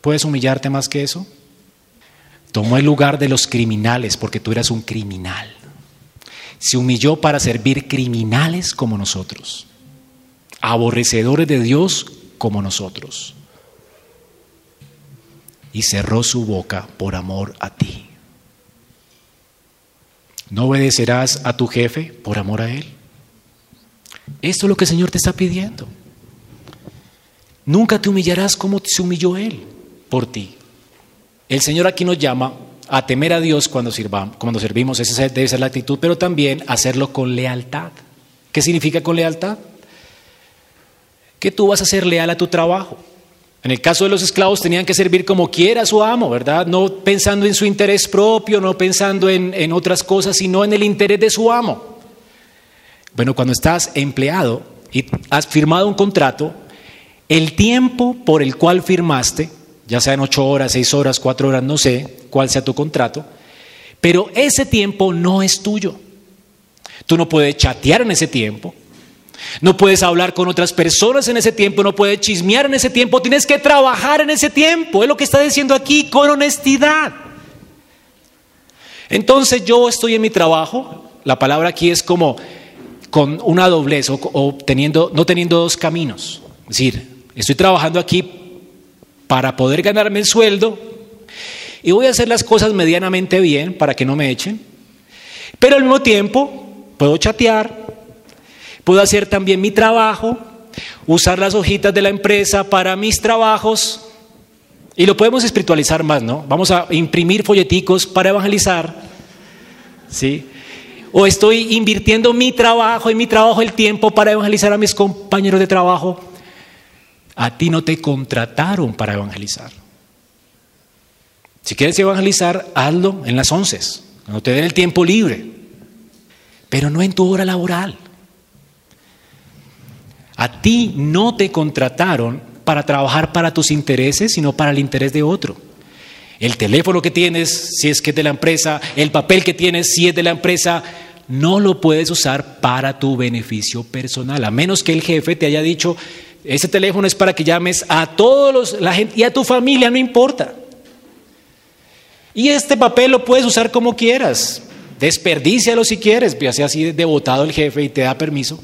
¿Puedes humillarte más que eso? Tomó el lugar de los criminales porque tú eras un criminal. Se humilló para servir criminales como nosotros, aborrecedores de Dios como nosotros. Y cerró su boca por amor a ti. ¿No obedecerás a tu jefe por amor a él? Esto es lo que el Señor te está pidiendo. Nunca te humillarás como se humilló Él por ti. El Señor aquí nos llama a temer a Dios cuando, sirvamos, cuando servimos, esa debe ser la actitud, pero también hacerlo con lealtad. ¿Qué significa con lealtad? Que tú vas a ser leal a tu trabajo. En el caso de los esclavos tenían que servir como quiera a su amo, ¿verdad? No pensando en su interés propio, no pensando en, en, otras cosas, sino en el interés de su amo. Bueno, cuando estás empleado y has firmado un contrato, el tiempo por el cual firmaste, ya sea en ocho horas, seis horas, cuatro horas, no sé cuál sea tu contrato, pero ese tiempo no es tuyo. Tú no puedes chatear en ese tiempo, no puedes hablar con otras personas en ese tiempo, no puedes chismear en ese tiempo, tienes que trabajar en ese tiempo. Es lo que está diciendo aquí con honestidad. Entonces yo estoy en mi trabajo, la palabra aquí es como con una doblez o, teniendo, no teniendo dos caminos. Es decir, estoy trabajando aquí para poder ganarme el sueldo y voy a hacer las cosas medianamente bien para que no me echen, pero al mismo tiempo puedo chatear, Puedo hacer también mi trabajo, usar las hojitas de la empresa para mis trabajos. Y lo podemos espiritualizar más, ¿no? Vamos a imprimir folleticos para evangelizar. ¿Sí? o estoy invirtiendo mi trabajo y mi trabajo el tiempo para evangelizar a mis compañeros de trabajo. A ti no te contrataron para evangelizar. Si quieres evangelizar, hazlo en las once, cuando te den el tiempo libre, pero no en tu hora laboral. A ti no te contrataron para trabajar para tus intereses, sino para el interés de otro. El teléfono que tienes, si es que es de la empresa, el papel que tienes, si es de la empresa, no lo puedes usar para tu beneficio personal, a menos que el jefe te haya dicho, ese teléfono es para que llames a todos los, la gente y a tu familia, no importa. Y este papel lo puedes usar como quieras, desperdícialo si quieres, ya sea así devotado el jefe y te da permiso.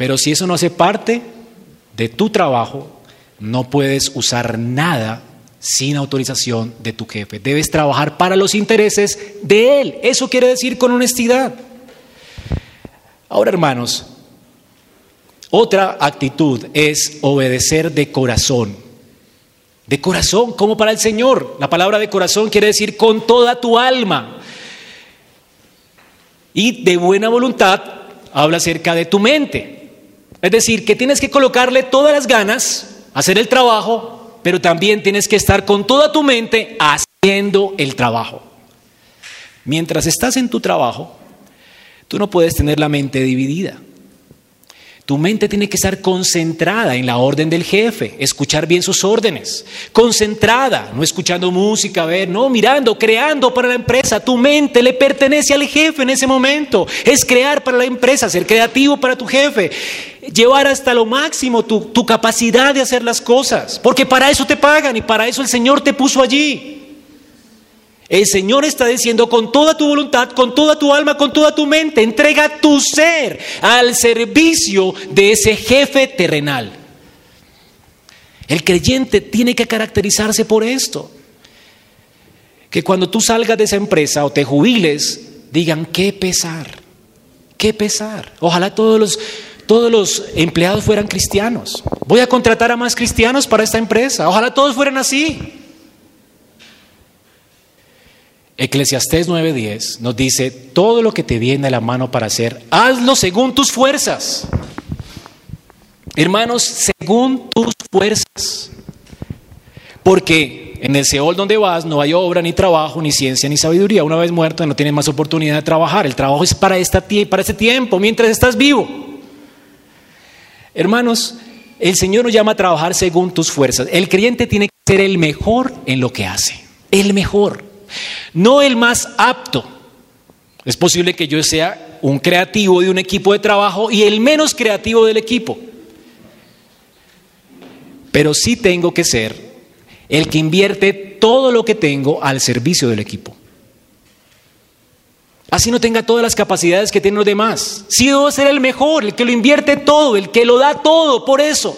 Pero si eso no hace parte de tu trabajo, no puedes usar nada sin autorización de tu jefe. Debes trabajar para los intereses de él. Eso quiere decir con honestidad. Ahora, hermanos, otra actitud es obedecer de corazón. De corazón, como para el Señor. La palabra de corazón quiere decir con toda tu alma. Y de buena voluntad habla acerca de tu mente. Es decir, que tienes que colocarle todas las ganas, hacer el trabajo, pero también tienes que estar con toda tu mente haciendo el trabajo. Mientras estás en tu trabajo, tú no puedes tener la mente dividida. Tu mente tiene que estar concentrada en la orden del jefe, escuchar bien sus órdenes, concentrada, no escuchando música, ver, no, mirando, creando para la empresa. Tu mente le pertenece al jefe en ese momento. Es crear para la empresa, ser creativo para tu jefe, llevar hasta lo máximo tu, tu capacidad de hacer las cosas, porque para eso te pagan y para eso el Señor te puso allí. El Señor está diciendo con toda tu voluntad, con toda tu alma, con toda tu mente, entrega tu ser al servicio de ese jefe terrenal. El creyente tiene que caracterizarse por esto. Que cuando tú salgas de esa empresa o te jubiles, digan, qué pesar, qué pesar. Ojalá todos los, todos los empleados fueran cristianos. Voy a contratar a más cristianos para esta empresa. Ojalá todos fueran así. Eclesiastés 9:10 nos dice, todo lo que te viene a la mano para hacer, hazlo según tus fuerzas. Hermanos, según tus fuerzas. Porque en el Seol donde vas no hay obra, ni trabajo, ni ciencia, ni sabiduría. Una vez muerto no tienes más oportunidad de trabajar. El trabajo es para, esta, para ese tiempo, mientras estás vivo. Hermanos, el Señor nos llama a trabajar según tus fuerzas. El creyente tiene que ser el mejor en lo que hace. El mejor no el más apto. Es posible que yo sea un creativo de un equipo de trabajo y el menos creativo del equipo. Pero sí tengo que ser el que invierte todo lo que tengo al servicio del equipo. Así no tenga todas las capacidades que tienen los demás. Sí debo ser el mejor, el que lo invierte todo, el que lo da todo, por eso.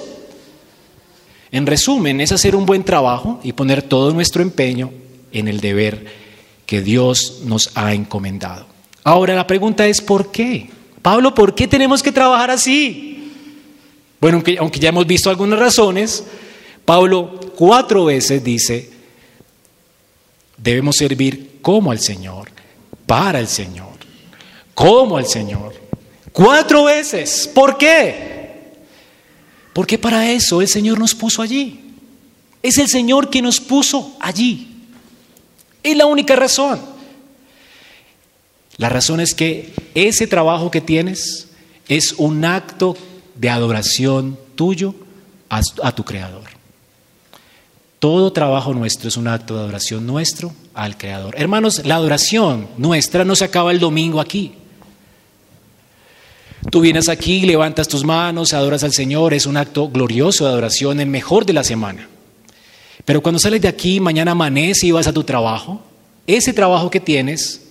En resumen, es hacer un buen trabajo y poner todo nuestro empeño en el deber que Dios nos ha encomendado. Ahora la pregunta es ¿por qué? Pablo, ¿por qué tenemos que trabajar así? Bueno, aunque, aunque ya hemos visto algunas razones, Pablo cuatro veces dice, debemos servir como al Señor, para el Señor, como al Señor. Cuatro veces. ¿Por qué? Porque para eso el Señor nos puso allí. Es el Señor que nos puso allí. Es la única razón. La razón es que ese trabajo que tienes es un acto de adoración tuyo a, tu Creador. Todo trabajo nuestro es un acto de adoración nuestro al Creador. Hermanos, la adoración nuestra no se acaba el domingo aquí. Tú vienes aquí, levantas tus manos, adoras al Señor, es un acto glorioso de adoración, el mejor de la semana. Pero cuando sales de aquí, mañana amanece y vas a tu trabajo, ese trabajo que tienes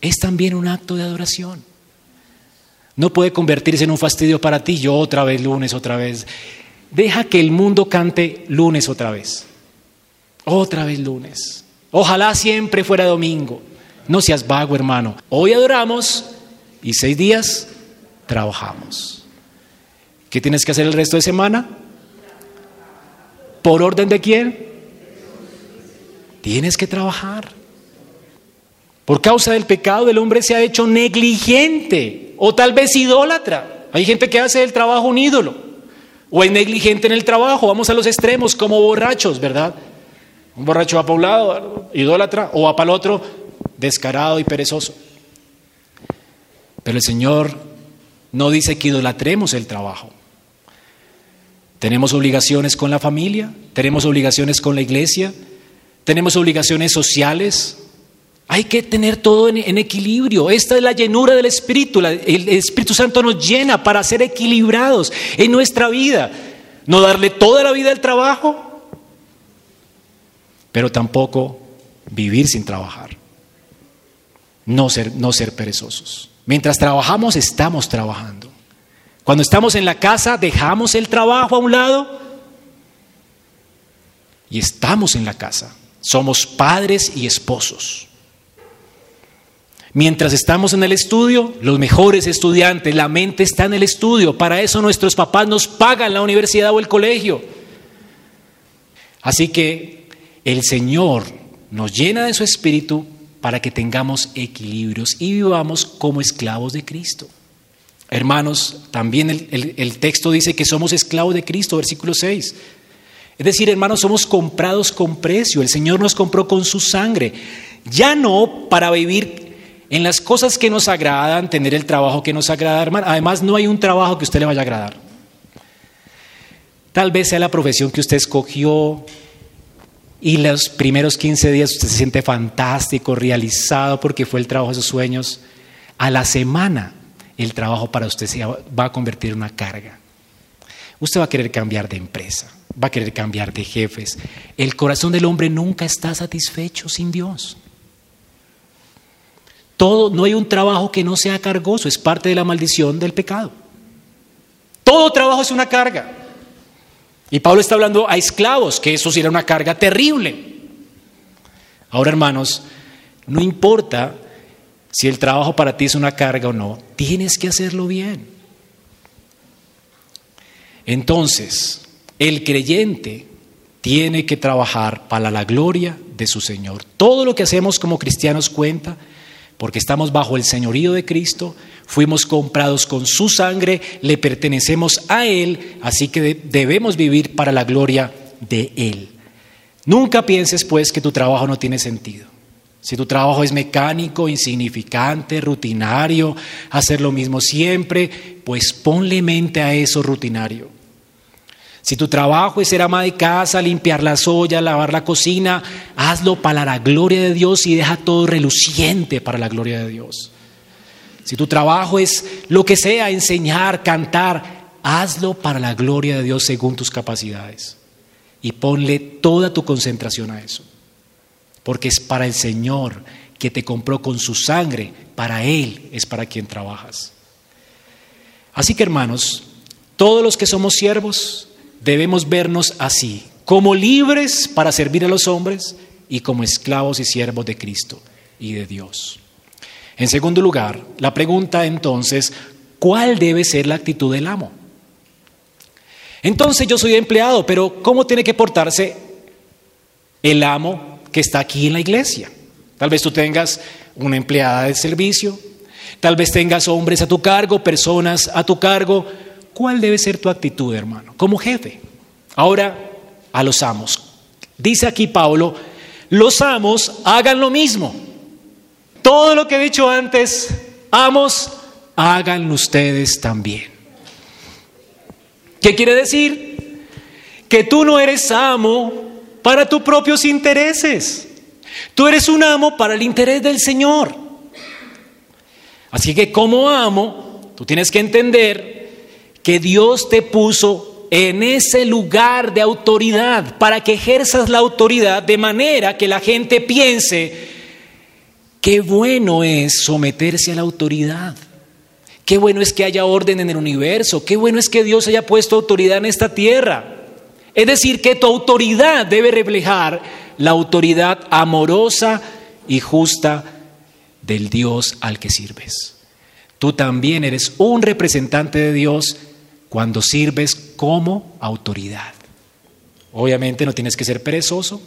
es también un acto de adoración. No puede convertirse en un fastidio para ti, yo otra vez lunes, otra vez. Deja que el mundo cante lunes otra vez. Otra vez lunes. Ojalá siempre fuera domingo. No seas vago, hermano. Hoy adoramos y seis días trabajamos. ¿Qué tienes que hacer el resto de semana? ¿Por orden de quién? Tienes que trabajar. Por causa del pecado el hombre se ha hecho negligente o tal vez idólatra. Hay gente que hace del trabajo un ídolo o es negligente en el trabajo. Vamos a los extremos como borrachos, ¿verdad? Un borracho va para un lado, idólatra, o va para el otro, descarado y perezoso. Pero el Señor no dice que idolatremos el trabajo. Tenemos obligaciones con la familia, tenemos obligaciones con la iglesia, tenemos obligaciones sociales, hay que tener todo en, equilibrio. Esta es la llenura del Espíritu. el Espíritu Santo nos llena para ser equilibrados en nuestra vida. No darle toda la vida al trabajo, pero tampoco vivir sin trabajar. No ser, no ser perezosos. Mientras trabajamos, estamos trabajando. Cuando estamos en la casa, dejamos el trabajo a un lado y estamos en la casa. Somos padres y esposos. Mientras estamos en el estudio, los mejores estudiantes, la mente está en el estudio. Para eso nuestros papás nos pagan la universidad o el colegio. Así que el Señor nos llena de su espíritu para que tengamos equilibrios y vivamos como esclavos de Cristo. Hermanos, también el, el, texto dice que somos esclavos de Cristo, versículo 6. Es decir, hermanos, somos comprados con precio. El Señor nos compró con su sangre. Ya no para vivir en las cosas que nos agradan, tener el trabajo que nos agrada, hermano. Además, no hay un trabajo que a usted le vaya a agradar. Tal vez sea la profesión que usted escogió y los primeros 15 días usted se siente fantástico, realizado porque fue el trabajo de sus sueños. A la semana el trabajo para usted se va a convertir en una carga. Usted va a querer cambiar de empresa, va a querer cambiar de jefes. El corazón del hombre nunca está satisfecho sin Dios. Todo, no hay un trabajo que no sea cargoso, es parte de la maldición del pecado. Todo trabajo es una carga. Y Pablo está hablando a esclavos, que eso sería una carga terrible. Ahora, hermanos, no importa si el trabajo para ti es una carga o no, tienes que hacerlo bien. Entonces, el creyente tiene que trabajar para la gloria de su Señor. Todo lo que hacemos como cristianos cuenta porque estamos bajo el señorío de Cristo, fuimos comprados con su sangre, le pertenecemos a Él, así que debemos vivir para la gloria de Él. Nunca pienses pues que tu trabajo no tiene sentido. Si tu trabajo es mecánico, insignificante, rutinario, hacer lo mismo siempre, pues ponle mente a eso rutinario. Si tu trabajo es ser ama de casa, limpiar las ollas, lavar la cocina, hazlo para la gloria de Dios y deja todo reluciente para la gloria de Dios. Si tu trabajo es lo que sea, enseñar, cantar, hazlo para la gloria de Dios según tus capacidades. Y ponle toda tu concentración a eso. Porque es para el Señor que te compró con su sangre, para Él es para quien trabajas. Así que hermanos, todos los que somos siervos, debemos vernos así, como libres para servir a los hombres y como esclavos y siervos de Cristo y de Dios. En segundo lugar, la pregunta entonces, ¿cuál debe ser la actitud del amo? Entonces yo soy empleado, pero ¿cómo tiene que portarse el amo que está aquí en la iglesia? Tal vez tú tengas una empleada de servicio, tal vez tengas hombres a tu cargo, personas a tu cargo, ¿Cuál debe ser tu actitud, hermano? Como jefe. Ahora, a los amos. Dice aquí Pablo, los amos hagan lo mismo. Todo lo que he dicho antes, amos, háganlo ustedes también. ¿Qué quiere decir? Que tú no eres amo para tus propios intereses. Tú eres un amo para el interés del Señor. Así que como amo, tú tienes que entender que Dios te puso en ese lugar de autoridad para que ejerzas la autoridad de manera que la gente piense qué bueno es someterse a la autoridad. Qué bueno es que haya orden en el universo. Qué bueno es que Dios haya puesto autoridad en esta tierra. Es decir, que tu autoridad debe reflejar la autoridad amorosa y justa del Dios al que sirves. Tú también eres un representante de Dios cuando sirves como autoridad. Obviamente no tienes que ser perezoso.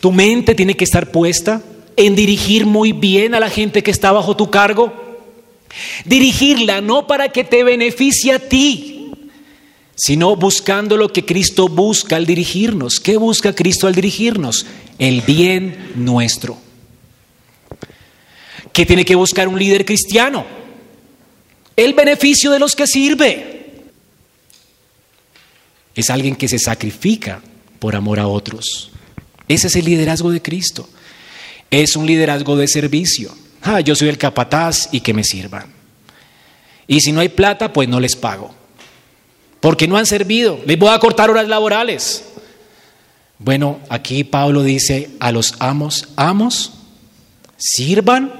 Tu mente tiene que estar puesta en dirigir muy bien a la gente que está bajo tu cargo? Dirigirla no para que te beneficie a ti, sino buscando lo que Cristo busca al dirigirnos. ¿Qué busca Cristo al dirigirnos? El bien nuestro. ¿Qué tiene que buscar un líder cristiano? El beneficio de los que sirve. Es alguien que se sacrifica por amor a otros. Ese es el liderazgo de Cristo. Es un liderazgo de servicio. Ah, yo soy el capataz y que me sirvan. Y si no hay plata, pues no les pago. Porque no han servido. Les voy a cortar horas laborales. Bueno, aquí Pablo dice a los amos, amos, sirvan,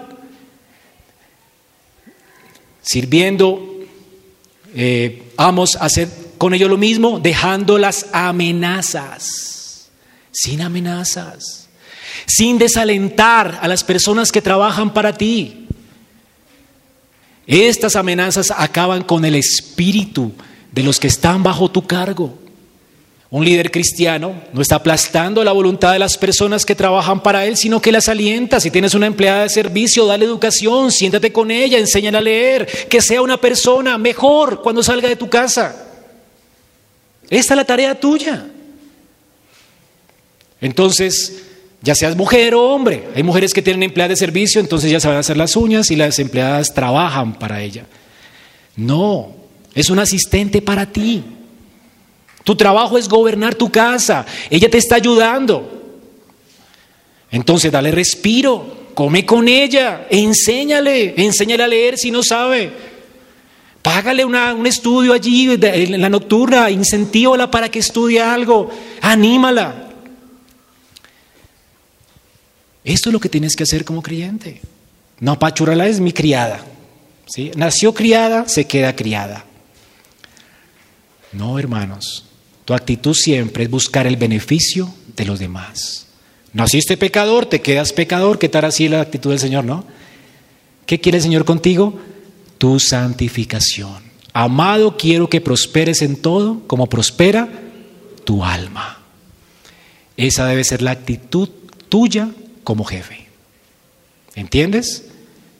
sirviendo, eh, amos, hacer con ellos lo mismo, dejando las amenazas, sin amenazas sin desalentar a las personas que trabajan para ti. Estas amenazas acaban con el espíritu de los que están bajo tu cargo. Un líder cristiano no está aplastando la voluntad de las personas que trabajan para él, sino que las alienta. Si tienes una empleada de servicio, dale educación, siéntate con ella, enséñale a leer, que sea una persona mejor cuando salga de tu casa. Esta es la tarea tuya. Entonces, ya seas mujer o hombre. Hay mujeres que tienen empleadas de servicio, entonces ya saben hacer las uñas y las empleadas trabajan para ella. No, es un asistente para ti. Tu trabajo es gobernar tu casa. Ella te está ayudando. Entonces dale respiro, come con ella, enséñale, enséñale a leer si no sabe. Págale un estudio allí en la nocturna, incentívala para que estudie algo, anímala. Esto es lo que tienes que hacer como creyente. No, Pachurala es mi criada. ¿sí? Nació criada, se queda criada. No, hermanos. Tu actitud siempre es buscar el beneficio de los demás. Naciste pecador, te quedas pecador. ¿Qué tal así la actitud del Señor, no? ¿Qué quiere el Señor contigo? Tu santificación. Amado, quiero que prosperes en todo como prospera tu alma. Esa debe ser la actitud tuya como jefe. ¿Entiendes?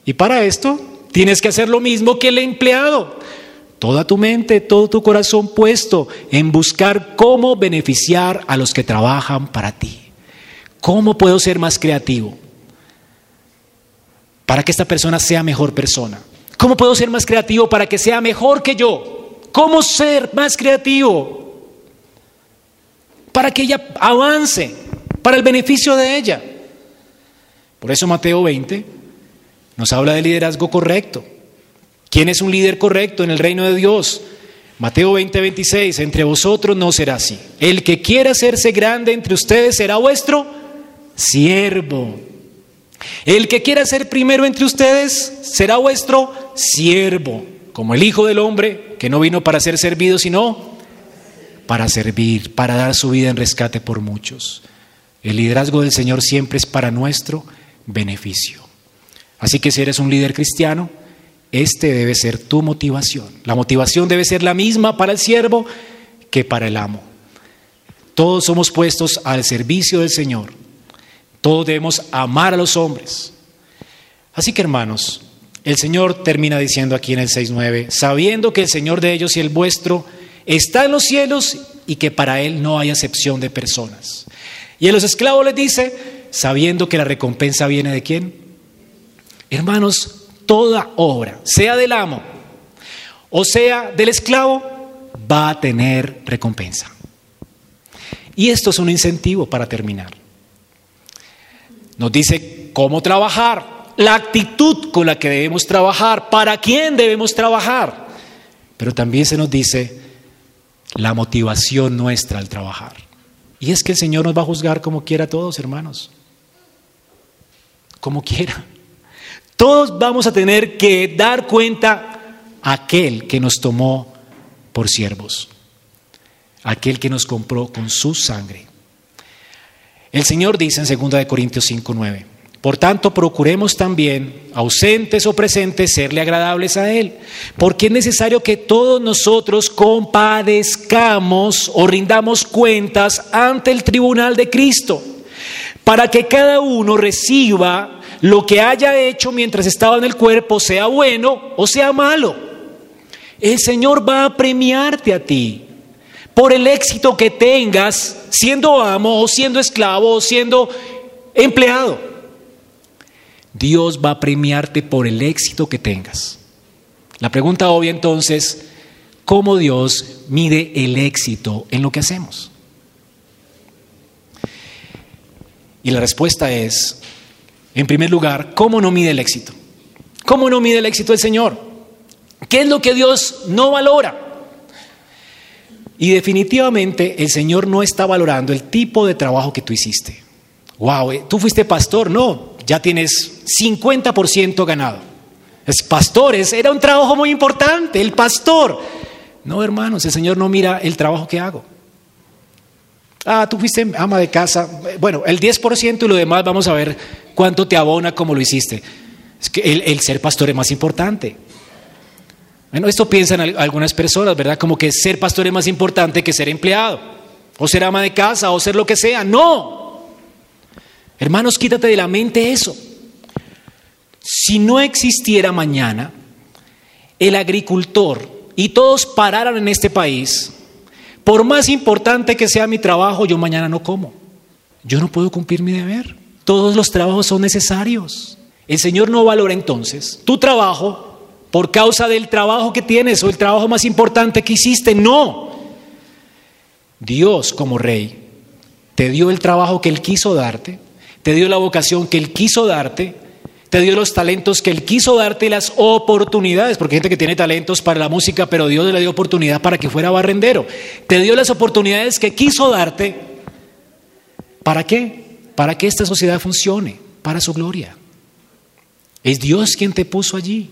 Y para esto tienes que hacer lo mismo que el empleado. Toda tu mente, todo tu corazón puesto en buscar cómo beneficiar a los que trabajan para ti. ¿Cómo puedo ser más creativo? Para que esta persona sea mejor persona. ¿Cómo puedo ser más creativo para que sea mejor que yo? ¿Cómo ser más creativo? Para que ella avance, para el beneficio de ella. Por eso Mateo 20 nos habla de liderazgo correcto. ¿Quién es un líder correcto en el reino de Dios? Mateo 20, 26, entre vosotros no será así. El que quiera hacerse grande entre ustedes será vuestro siervo. El que quiera ser primero entre ustedes será vuestro siervo, como el Hijo del Hombre, que no vino para ser servido, sino para servir, para dar su vida en rescate por muchos. El liderazgo del Señor siempre es para nuestro beneficio. Así que si eres un líder cristiano, este debe ser tu motivación. La motivación debe ser la misma para el siervo que para el amo. Todos somos puestos al servicio del Señor. Todos debemos amar a los hombres. Así que hermanos, el Señor termina diciendo aquí en el 6.9, sabiendo que el Señor de ellos y el vuestro está en los cielos y que para Él no hay acepción de personas. Y a los esclavos les dice, sabiendo que la recompensa viene de quién? Hermanos, toda obra, sea del amo o sea del esclavo, va a tener recompensa. Y esto es un incentivo para terminar. Nos dice cómo trabajar, la actitud con la que debemos trabajar, para quién debemos trabajar. Pero también se nos dice la motivación nuestra al trabajar. Y es que el Señor nos va a juzgar como quiera a todos, hermanos como quiera. Todos vamos a tener que dar cuenta a aquel que nos tomó por siervos, aquel que nos compró con su sangre. El Señor dice en 2 Corintios 5, 9, por tanto procuremos también, ausentes o presentes, serle agradables a Él, porque es necesario que todos nosotros compadezcamos o rindamos cuentas ante el tribunal de Cristo para que cada uno reciba lo que haya hecho mientras estaba en el cuerpo, sea bueno o sea malo. El Señor va a premiarte a ti por el éxito que tengas siendo amo o siendo esclavo o siendo empleado. Dios va a premiarte por el éxito que tengas. La pregunta obvia entonces, ¿cómo Dios mide el éxito en lo que hacemos? Y la respuesta es, en primer lugar, ¿cómo no mide el éxito? ¿Cómo no mide el éxito el Señor? ¿Qué es lo que Dios no valora? Y definitivamente el Señor no está valorando el tipo de trabajo que tú hiciste. Wow, eh, tú fuiste pastor, no, ya tienes 50% ganado. Es pastores, era un trabajo muy importante, el pastor. No, hermanos, el Señor no mira el trabajo que hago. Ah, tú fuiste ama de casa. Bueno, el 10% y lo demás vamos a ver cuánto te abona como lo hiciste. Es que el, el ser pastor es más importante. Bueno, esto piensan algunas personas, ¿verdad? Como que ser pastor es más importante que ser empleado, o ser ama de casa, o ser lo que sea. No. Hermanos, quítate de la mente eso. Si no existiera mañana el agricultor y todos pararan en este país, por más importante que sea mi trabajo, yo mañana no como. Yo no puedo cumplir mi deber. Todos los trabajos son necesarios. El Señor no valora entonces tu trabajo por causa del trabajo que tienes o el trabajo más importante que hiciste. No. Dios como rey te dio el trabajo que Él quiso darte, te dio la vocación que Él quiso darte, te dio los talentos que Él quiso darte y las oportunidades, porque hay gente que tiene talentos para la música, pero Dios le dio oportunidad para que fuera barrendero. Te dio las oportunidades que quiso darte. ¿Para qué? Para que esta sociedad funcione, para su gloria. Es Dios quien te puso allí.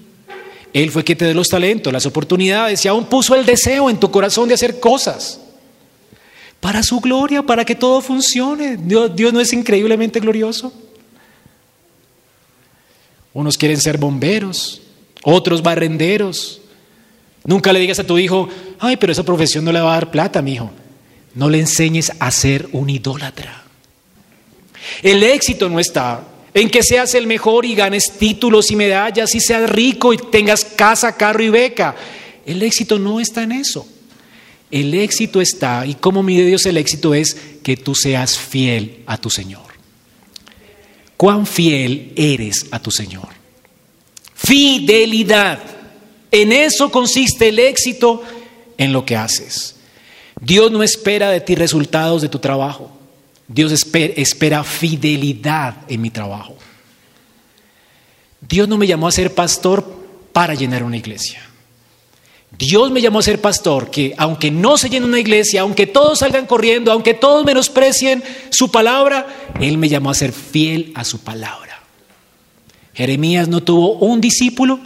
Él fue quien te dio los talentos, las oportunidades y aún puso el deseo en tu corazón de hacer cosas. Para su gloria, para que todo funcione. Dios, Dios no es increíblemente glorioso. Unos quieren ser bomberos, otros barrenderos. Nunca le digas a tu hijo, ay, pero esa profesión no le va a dar plata, mi hijo. No le enseñes a ser un idólatra. El éxito no está en que seas el mejor y ganes títulos y medallas y seas rico y tengas casa, carro y beca. El éxito no está en eso. El éxito está, y cómo mide Dios el éxito es que tú seas fiel a tu Señor. ¿Cuán fiel eres a tu Señor? Fidelidad. En eso consiste el éxito en lo que haces. Dios no espera de ti resultados de tu trabajo. Dios espera fidelidad en mi trabajo. Dios no me llamó a ser pastor para llenar una iglesia. Dios me llamó a ser pastor que aunque no se llene una iglesia, aunque todos salgan corriendo, aunque todos menosprecien su palabra, Él me llamó a ser fiel a su palabra. Jeremías no tuvo un discípulo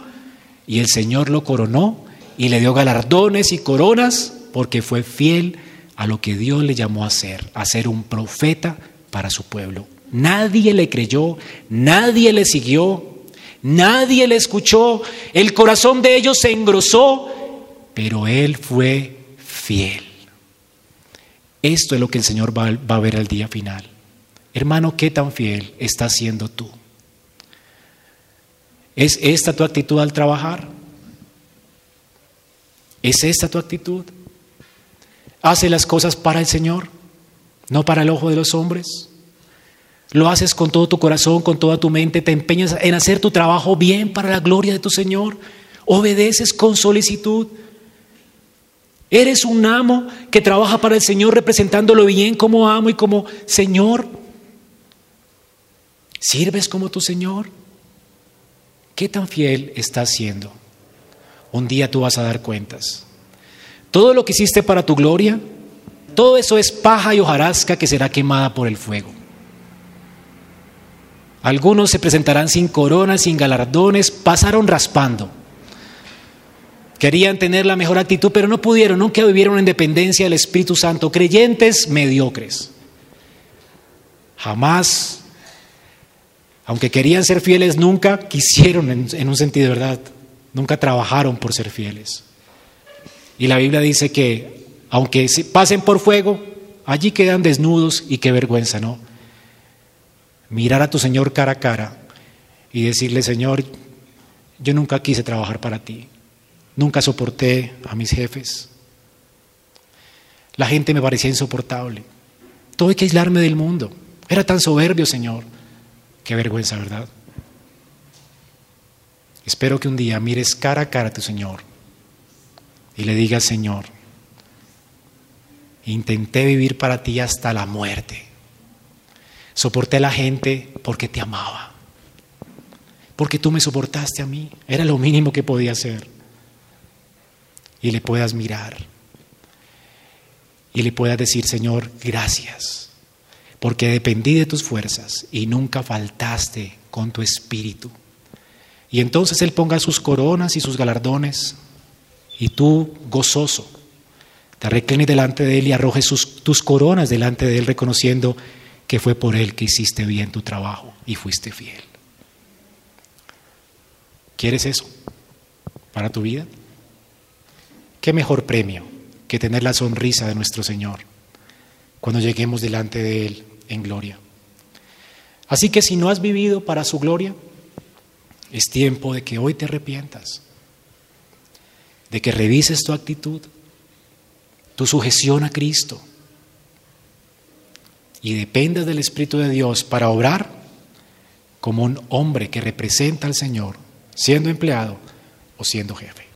y el Señor lo coronó y le dio galardones y coronas porque fue fiel a lo que Dios le llamó a ser, a ser un profeta para su pueblo. Nadie le creyó, nadie le siguió, nadie le escuchó, el corazón de ellos se engrosó, pero él fue fiel. Esto es lo que el Señor va, a ver al día final. Hermano, ¿qué tan fiel estás siendo tú? ¿Es esta tu actitud al trabajar? ¿Es esta tu actitud? Hace las cosas para el Señor, no para el ojo de los hombres. Lo haces con todo tu corazón, con toda tu mente, te empeñas en hacer tu trabajo bien para la gloria de tu Señor. Obedeces con solicitud. Eres un amo que trabaja para el Señor representándolo bien como amo y como Señor. ¿Sirves como tu Señor? ¿Qué tan fiel estás siendo? Un día tú vas a dar cuentas. Todo lo que hiciste para tu gloria, todo eso es paja y hojarasca que será quemada por el fuego. Algunos se presentarán sin coronas, sin galardones, pasaron raspando. Querían tener la mejor actitud, pero no pudieron, nunca vivieron en dependencia del Espíritu Santo, creyentes mediocres. Jamás, aunque querían ser fieles, nunca quisieron en, un sentido de verdad, nunca trabajaron por ser fieles. Y la Biblia dice que aunque pasen por fuego, allí quedan desnudos y qué vergüenza, ¿no? mirar a tu Señor cara a cara y decirle, Señor, yo nunca quise trabajar para ti, nunca soporté a mis jefes, la gente me parecía insoportable, tuve que aislarme del mundo, era tan soberbio, Señor, qué vergüenza, ¿verdad? Espero que un día mires cara a cara a tu Señor y le digas, Señor, intenté vivir para ti hasta la muerte. Soporté a la gente porque te amaba. Porque tú me soportaste a mí. Era lo mínimo que podía hacer. Y le puedas mirar. Y le puedas decir, Señor, gracias. Porque dependí de tus fuerzas y nunca faltaste con tu espíritu. Y entonces Él ponga sus coronas y sus galardones. Y tú, gozoso, te reclines delante de Él y arrojes tus coronas delante de Él, reconociendo que fue por Él que hiciste bien tu trabajo y fuiste fiel. ¿Quieres eso para tu vida? ¿Qué mejor premio que tener la sonrisa de nuestro Señor cuando lleguemos delante de Él en gloria? Así que si no has vivido para su gloria, es tiempo de que hoy te arrepientas, de que revises tu actitud, tu sujeción a Cristo y dependas del Espíritu de Dios para obrar como un hombre que representa al Señor, siendo empleado o siendo jefe.